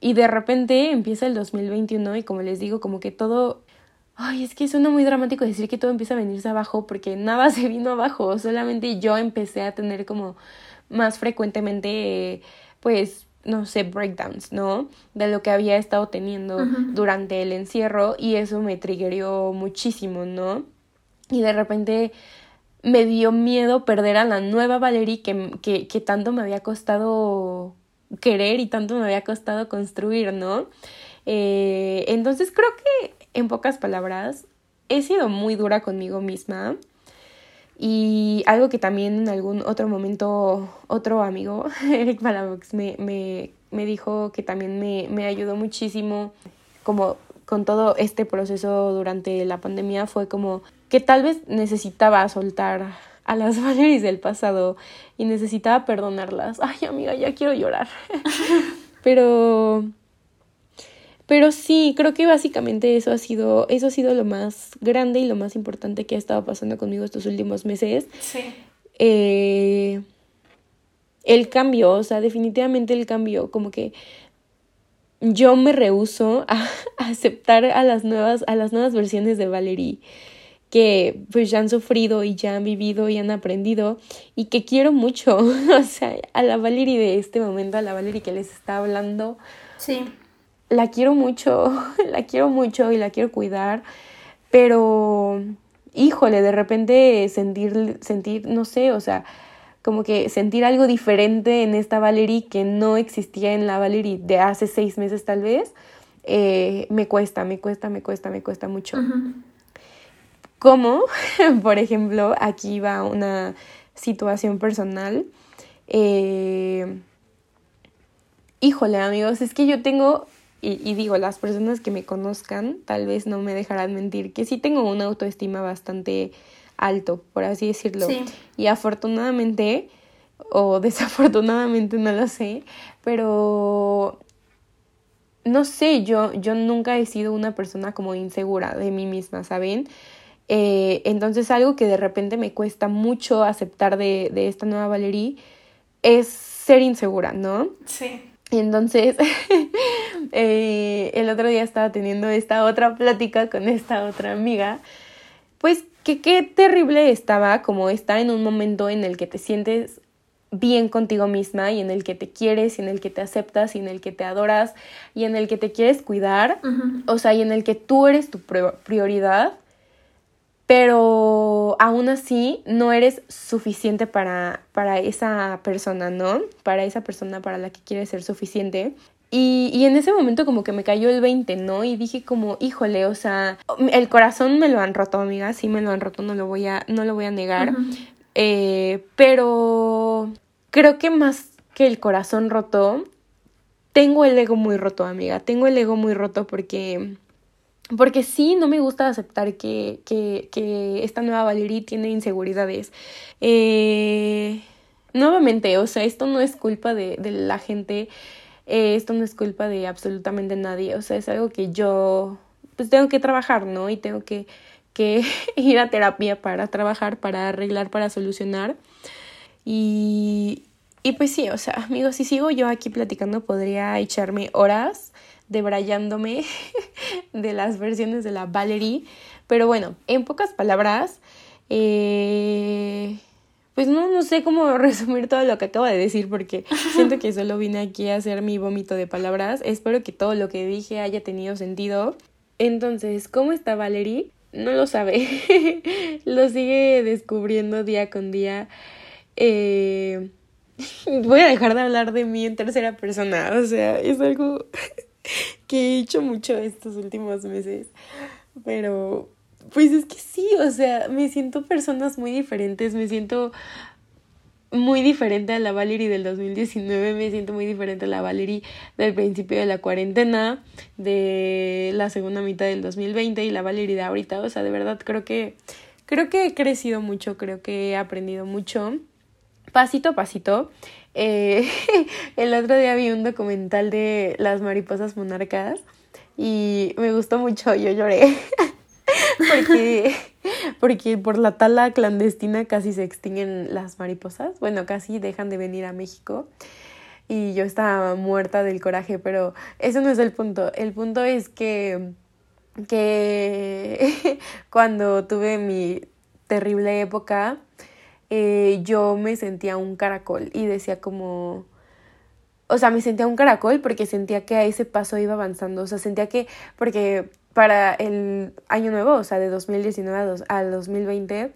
Y de repente empieza el 2021 y como les digo, como que todo... Ay, es que suena muy dramático decir que todo empieza a venirse abajo porque nada se vino abajo, solamente yo empecé a tener como más frecuentemente, pues, no sé, breakdowns, ¿no? De lo que había estado teniendo durante el encierro y eso me triggerió muchísimo, ¿no? y de repente me dio miedo perder a la nueva Valerie que, que, que, tanto me había costado querer y tanto me había costado construir, ¿no? Eh, entonces creo que, en pocas palabras, he sido muy dura conmigo misma. Y algo que también en algún otro momento otro amigo, Eric Palabox, me, me, me dijo que también me, me ayudó muchísimo como con todo este proceso durante la pandemia fue como que tal vez necesitaba soltar a las Valeries del pasado y necesitaba perdonarlas. Ay, amiga, ya quiero llorar. pero pero sí, creo que básicamente eso ha sido eso ha sido lo más grande y lo más importante que ha estado pasando conmigo estos últimos meses. Sí. Eh, el cambio, o sea, definitivamente el cambio, como que yo me rehuso a, aceptar a las nuevas a las nuevas versiones de Valerie que pues ya han sufrido y ya han vivido y han aprendido y que quiero mucho, o sea, a la Valerie de este momento, a la Valerie que les está hablando. Sí. La quiero mucho, la quiero mucho y la quiero cuidar, pero híjole, de repente sentir sentir no sé, o sea, como que sentir algo diferente en esta Valerie que no existía en la Valerie de hace seis meses tal vez, eh, me cuesta, me cuesta, me cuesta, me cuesta mucho. Como, por ejemplo, aquí va una situación personal. Eh, híjole, amigos, es que yo tengo, y, y, digo, las personas que me conozcan tal vez no me dejarán mentir, que sí tengo una autoestima bastante alto, por así decirlo. Sí. Y afortunadamente, o desafortunadamente, no lo sé, pero no sé, yo, yo nunca he sido una persona como insegura de mí misma, ¿saben? Eh, entonces algo que de repente me cuesta mucho aceptar de, de esta nueva Valerie es ser insegura, ¿no? Sí. Entonces, eh, el otro día estaba teniendo esta otra plática con esta otra amiga, pues que qué terrible estaba como estar en un momento en el que te sientes bien contigo misma y en el que te quieres y en el que te aceptas y en el que te adoras y en el que te quieres cuidar, Uh -huh. o sea, y en el que tú eres tu prioridad pero aún así no eres suficiente para, para esa persona, ¿no? Para esa persona para la que quieres ser suficiente. Y, y en ese momento como que me cayó el 20, ¿no? Y dije como, híjole, o sea, el corazón me lo han roto, amiga, sí me lo han roto, no lo voy a, no lo voy a negar. Uh -huh. eh, pero creo que más que el corazón roto, tengo el ego muy roto, amiga. Tengo el ego muy roto porque porque sí, no me gusta aceptar que, que, que esta nueva Valerie tiene inseguridades. Eh, nuevamente, o sea, esto no es culpa de, de la gente, eh, esto no es culpa de absolutamente nadie, o sea, es algo que yo pues tengo que trabajar, ¿no? Y tengo que, que ir a terapia para trabajar, para arreglar, para solucionar. Y, y pues sí, o sea, amigos, si sigo yo aquí platicando podría echarme horas debrayándome de las versiones de la Valerie. Pero bueno, en pocas palabras, eh, pues no, no sé cómo resumir todo lo que acabo de decir porque siento que solo vine aquí a hacer mi vómito de palabras. Espero que todo lo que dije haya tenido sentido. Entonces, ¿cómo está Valerie? No lo sabe. lo sigue descubriendo día con día. Eh, voy a dejar de hablar de mí en tercera persona. O sea, es algo que he hecho mucho estos últimos meses. Pero, pues es que sí, o sea, me siento personas muy diferentes, me siento muy diferente a la Valerie del 2019, me siento muy diferente a la Valerie del principio de la cuarentena, de la segunda mitad del 2020 y la Valerie de ahorita, o sea, de verdad creo que creo que he crecido mucho, creo que he aprendido mucho, pasito a pasito. Eh, el otro día vi un documental de las mariposas monarcas y me gustó mucho, yo lloré. porque, porque por la tala clandestina casi se extinguen las mariposas. Bueno, casi dejan de venir a México. Y yo estaba muerta del coraje, pero eso no es el punto. El punto es que, que cuando tuve mi terrible época, eh, yo me sentía un caracol y decía como... O sea, me sentía un caracol porque sentía que a ese paso iba avanzando. O sea, sentía que... Porque para el año nuevo, o sea, de 2019 a 2020,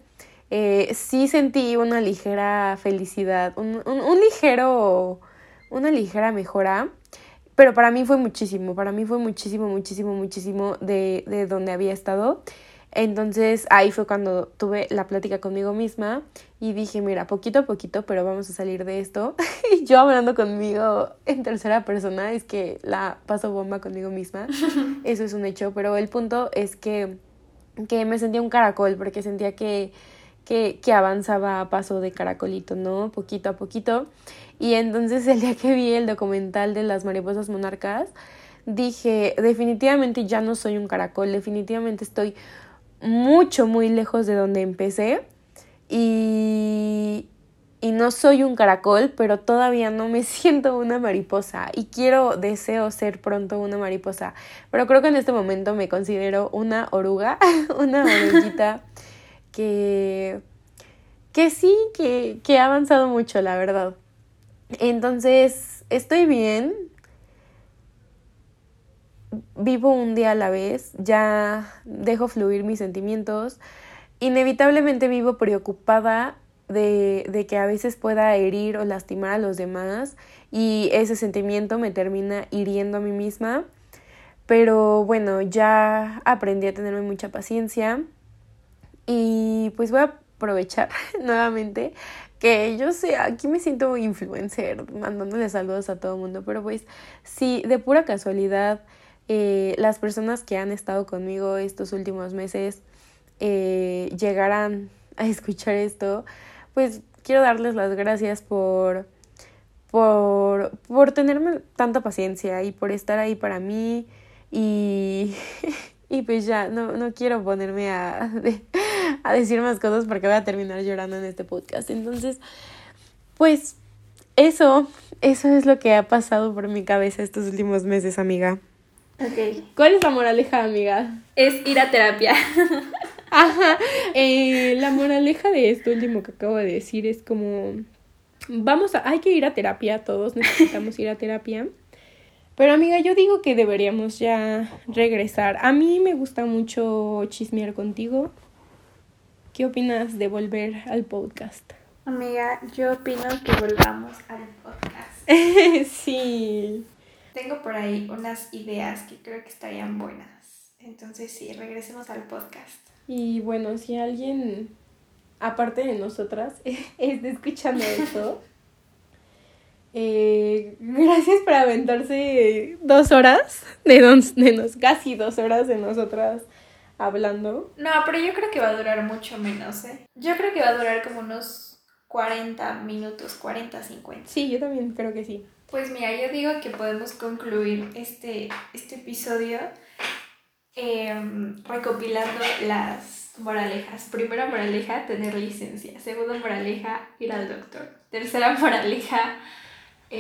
eh, sí sentí una ligera felicidad, un, un, un ligero... Una ligera mejora. Pero para mí fue muchísimo, para mí fue muchísimo, muchísimo, muchísimo de, de donde había estado. Entonces ahí fue cuando tuve la plática conmigo misma y dije, mira, poquito a poquito, pero vamos a salir de esto. y yo hablando conmigo en tercera persona, es que la paso bomba conmigo misma. Eso es un hecho, pero el punto es que, que me sentía un caracol porque sentía que, que, que avanzaba a paso de caracolito, ¿no? Poquito a poquito. Y entonces el día que vi el documental de las mariposas monarcas, dije, definitivamente ya no soy un caracol, definitivamente estoy mucho, muy lejos de donde empecé. Y, y no soy un caracol, pero todavía no me siento una mariposa y quiero, deseo ser pronto una mariposa, pero creo que en este momento me considero una oruga, una oruguita que, que sí, que, que ha avanzado mucho, la verdad. Entonces, estoy bien, vivo un día a la vez, ya dejo fluir mis sentimientos, inevitablemente vivo preocupada de, de, que a veces pueda herir o lastimar a los demás y ese sentimiento me termina hiriendo a mí misma. Pero bueno, ya aprendí a tenerme mucha paciencia y pues voy a aprovechar nuevamente que yo sé, aquí me siento influencer, mandándole saludos a todo el mundo, pero pues si de pura casualidad eh, las personas que han estado conmigo estos últimos meses eh, llegaran a escuchar esto, pues quiero darles las gracias por, por, por tenerme tanta paciencia y por estar ahí para mí y, y pues ya, no, no quiero ponerme a, a decir más cosas porque voy a terminar llorando en este podcast. Entonces, pues eso, eso es lo que ha pasado por mi cabeza estos últimos meses, amiga. ¿Cuál es la moraleja, amiga? Es ir a terapia. Ajá. Eh, la moraleja de esto último que acabo de decir es como, vamos a, hay que ir a terapia, todos necesitamos ir a terapia. Pero amiga, yo digo que deberíamos ya regresar. A mí me gusta mucho chismear contigo. ¿Qué opinas de volver al podcast? Amiga, yo opino que volvamos al podcast. sí. Tengo por ahí unas ideas que creo que estarían buenas. Entonces sí, regresemos al podcast. Y bueno, si alguien, aparte de nosotras, está escuchando esto, eh, gracias por aventarse dos horas de, nos, de nos, casi dos horas de nosotras hablando. No, pero yo creo que va a durar mucho menos, ¿eh? Yo creo que va a durar como unos 40 minutos, 40, 50. Sí, yo también creo que sí. Pues mira, yo digo que podemos concluir este, este episodio Em, recopilando las moralejas. Primera moraleja, tener licencia. Segunda moraleja, ir al doctor. Tercera moraleja.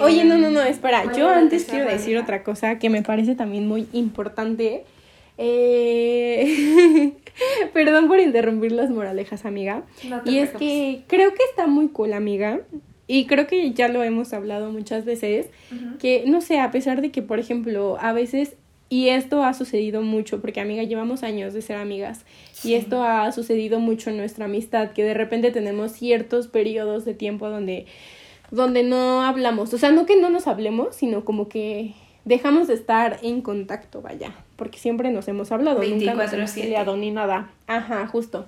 Oye, no, no, no, em, espera. Yo antes quiero decir otra cosa que me parece también muy importante. Eh... Perdón por interrumpir las moralejas, amiga. y es que creo que está muy cool, amiga. Y creo que ya lo hemos hablado muchas veces, que no sé, a pesar de que, por ejemplo, a veces y esto ha sucedido mucho, porque amiga, llevamos años de ser amigas. Y esto ha sucedido mucho en nuestra amistad, que de repente tenemos ciertos periodos de tiempo donde, donde no hablamos. O sea, no que no nos hablemos, sino como que dejamos de estar en contacto, vaya. Porque siempre nos hemos hablado, nunca nos hemos peleado ni nada. Ajá, justo.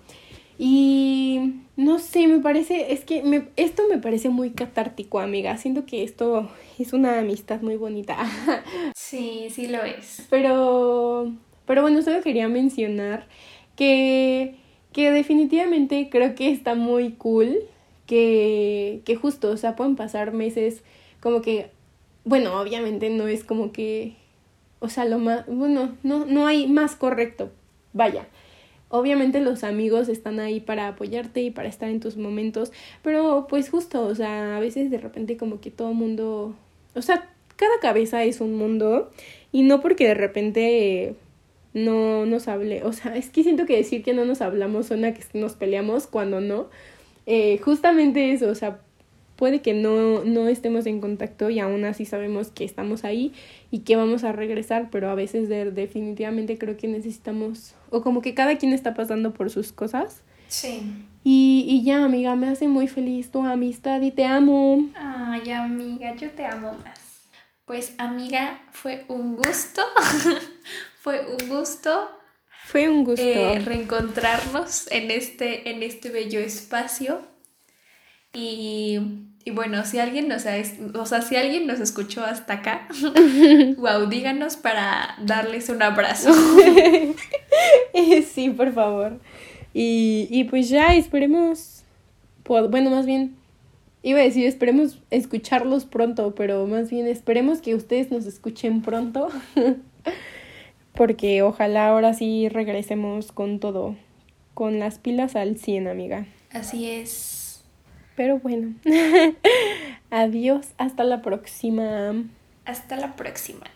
Y no sé, me parece, es que me, esto me parece muy catártico, amiga. Siento que esto es una amistad muy bonita. Sí, sí lo es. Pero, pero bueno, solo quería mencionar que, que definitivamente creo que está muy cool que, que justo, o sea, pueden pasar meses como que, bueno, obviamente no es como que, o sea, lo más, bueno, no, no hay más correcto, vaya Obviamente los amigos están ahí para apoyarte y para estar en tus momentos, pero pues justo, o sea, a veces de repente como que todo mundo, o sea, cada cabeza es un mundo y no porque de repente no nos hable, o sea, es que siento que decir que no nos hablamos suena que nos peleamos cuando no. Eh, justamente eso, o sea, puede que no, no estemos en contacto y aún así sabemos que estamos ahí y que vamos a regresar, pero a veces de, definitivamente creo que necesitamos, o como que cada quien está pasando por sus cosas. Sí. Y, y ya, amiga, me hace muy feliz tu amistad y te amo. Ay, amiga, yo te amo más. Pues, amiga, fue un gusto. fue un gusto. Fue un gusto. Eh, reencontrarnos en este, en este bello espacio. Y, y, bueno, si alguien nos ha, o sea, si alguien nos escuchó hasta acá, wow, díganos para darles un abrazo. sí, por favor. Y, y pues ya esperemos, bueno, más bien, iba a decir, esperemos escucharlos pronto, pero más bien esperemos que ustedes nos escuchen pronto. Porque ojalá ahora sí regresemos con todo, con las pilas al 100, amiga. Así es. Pero bueno, adiós, hasta la próxima. Hasta la próxima.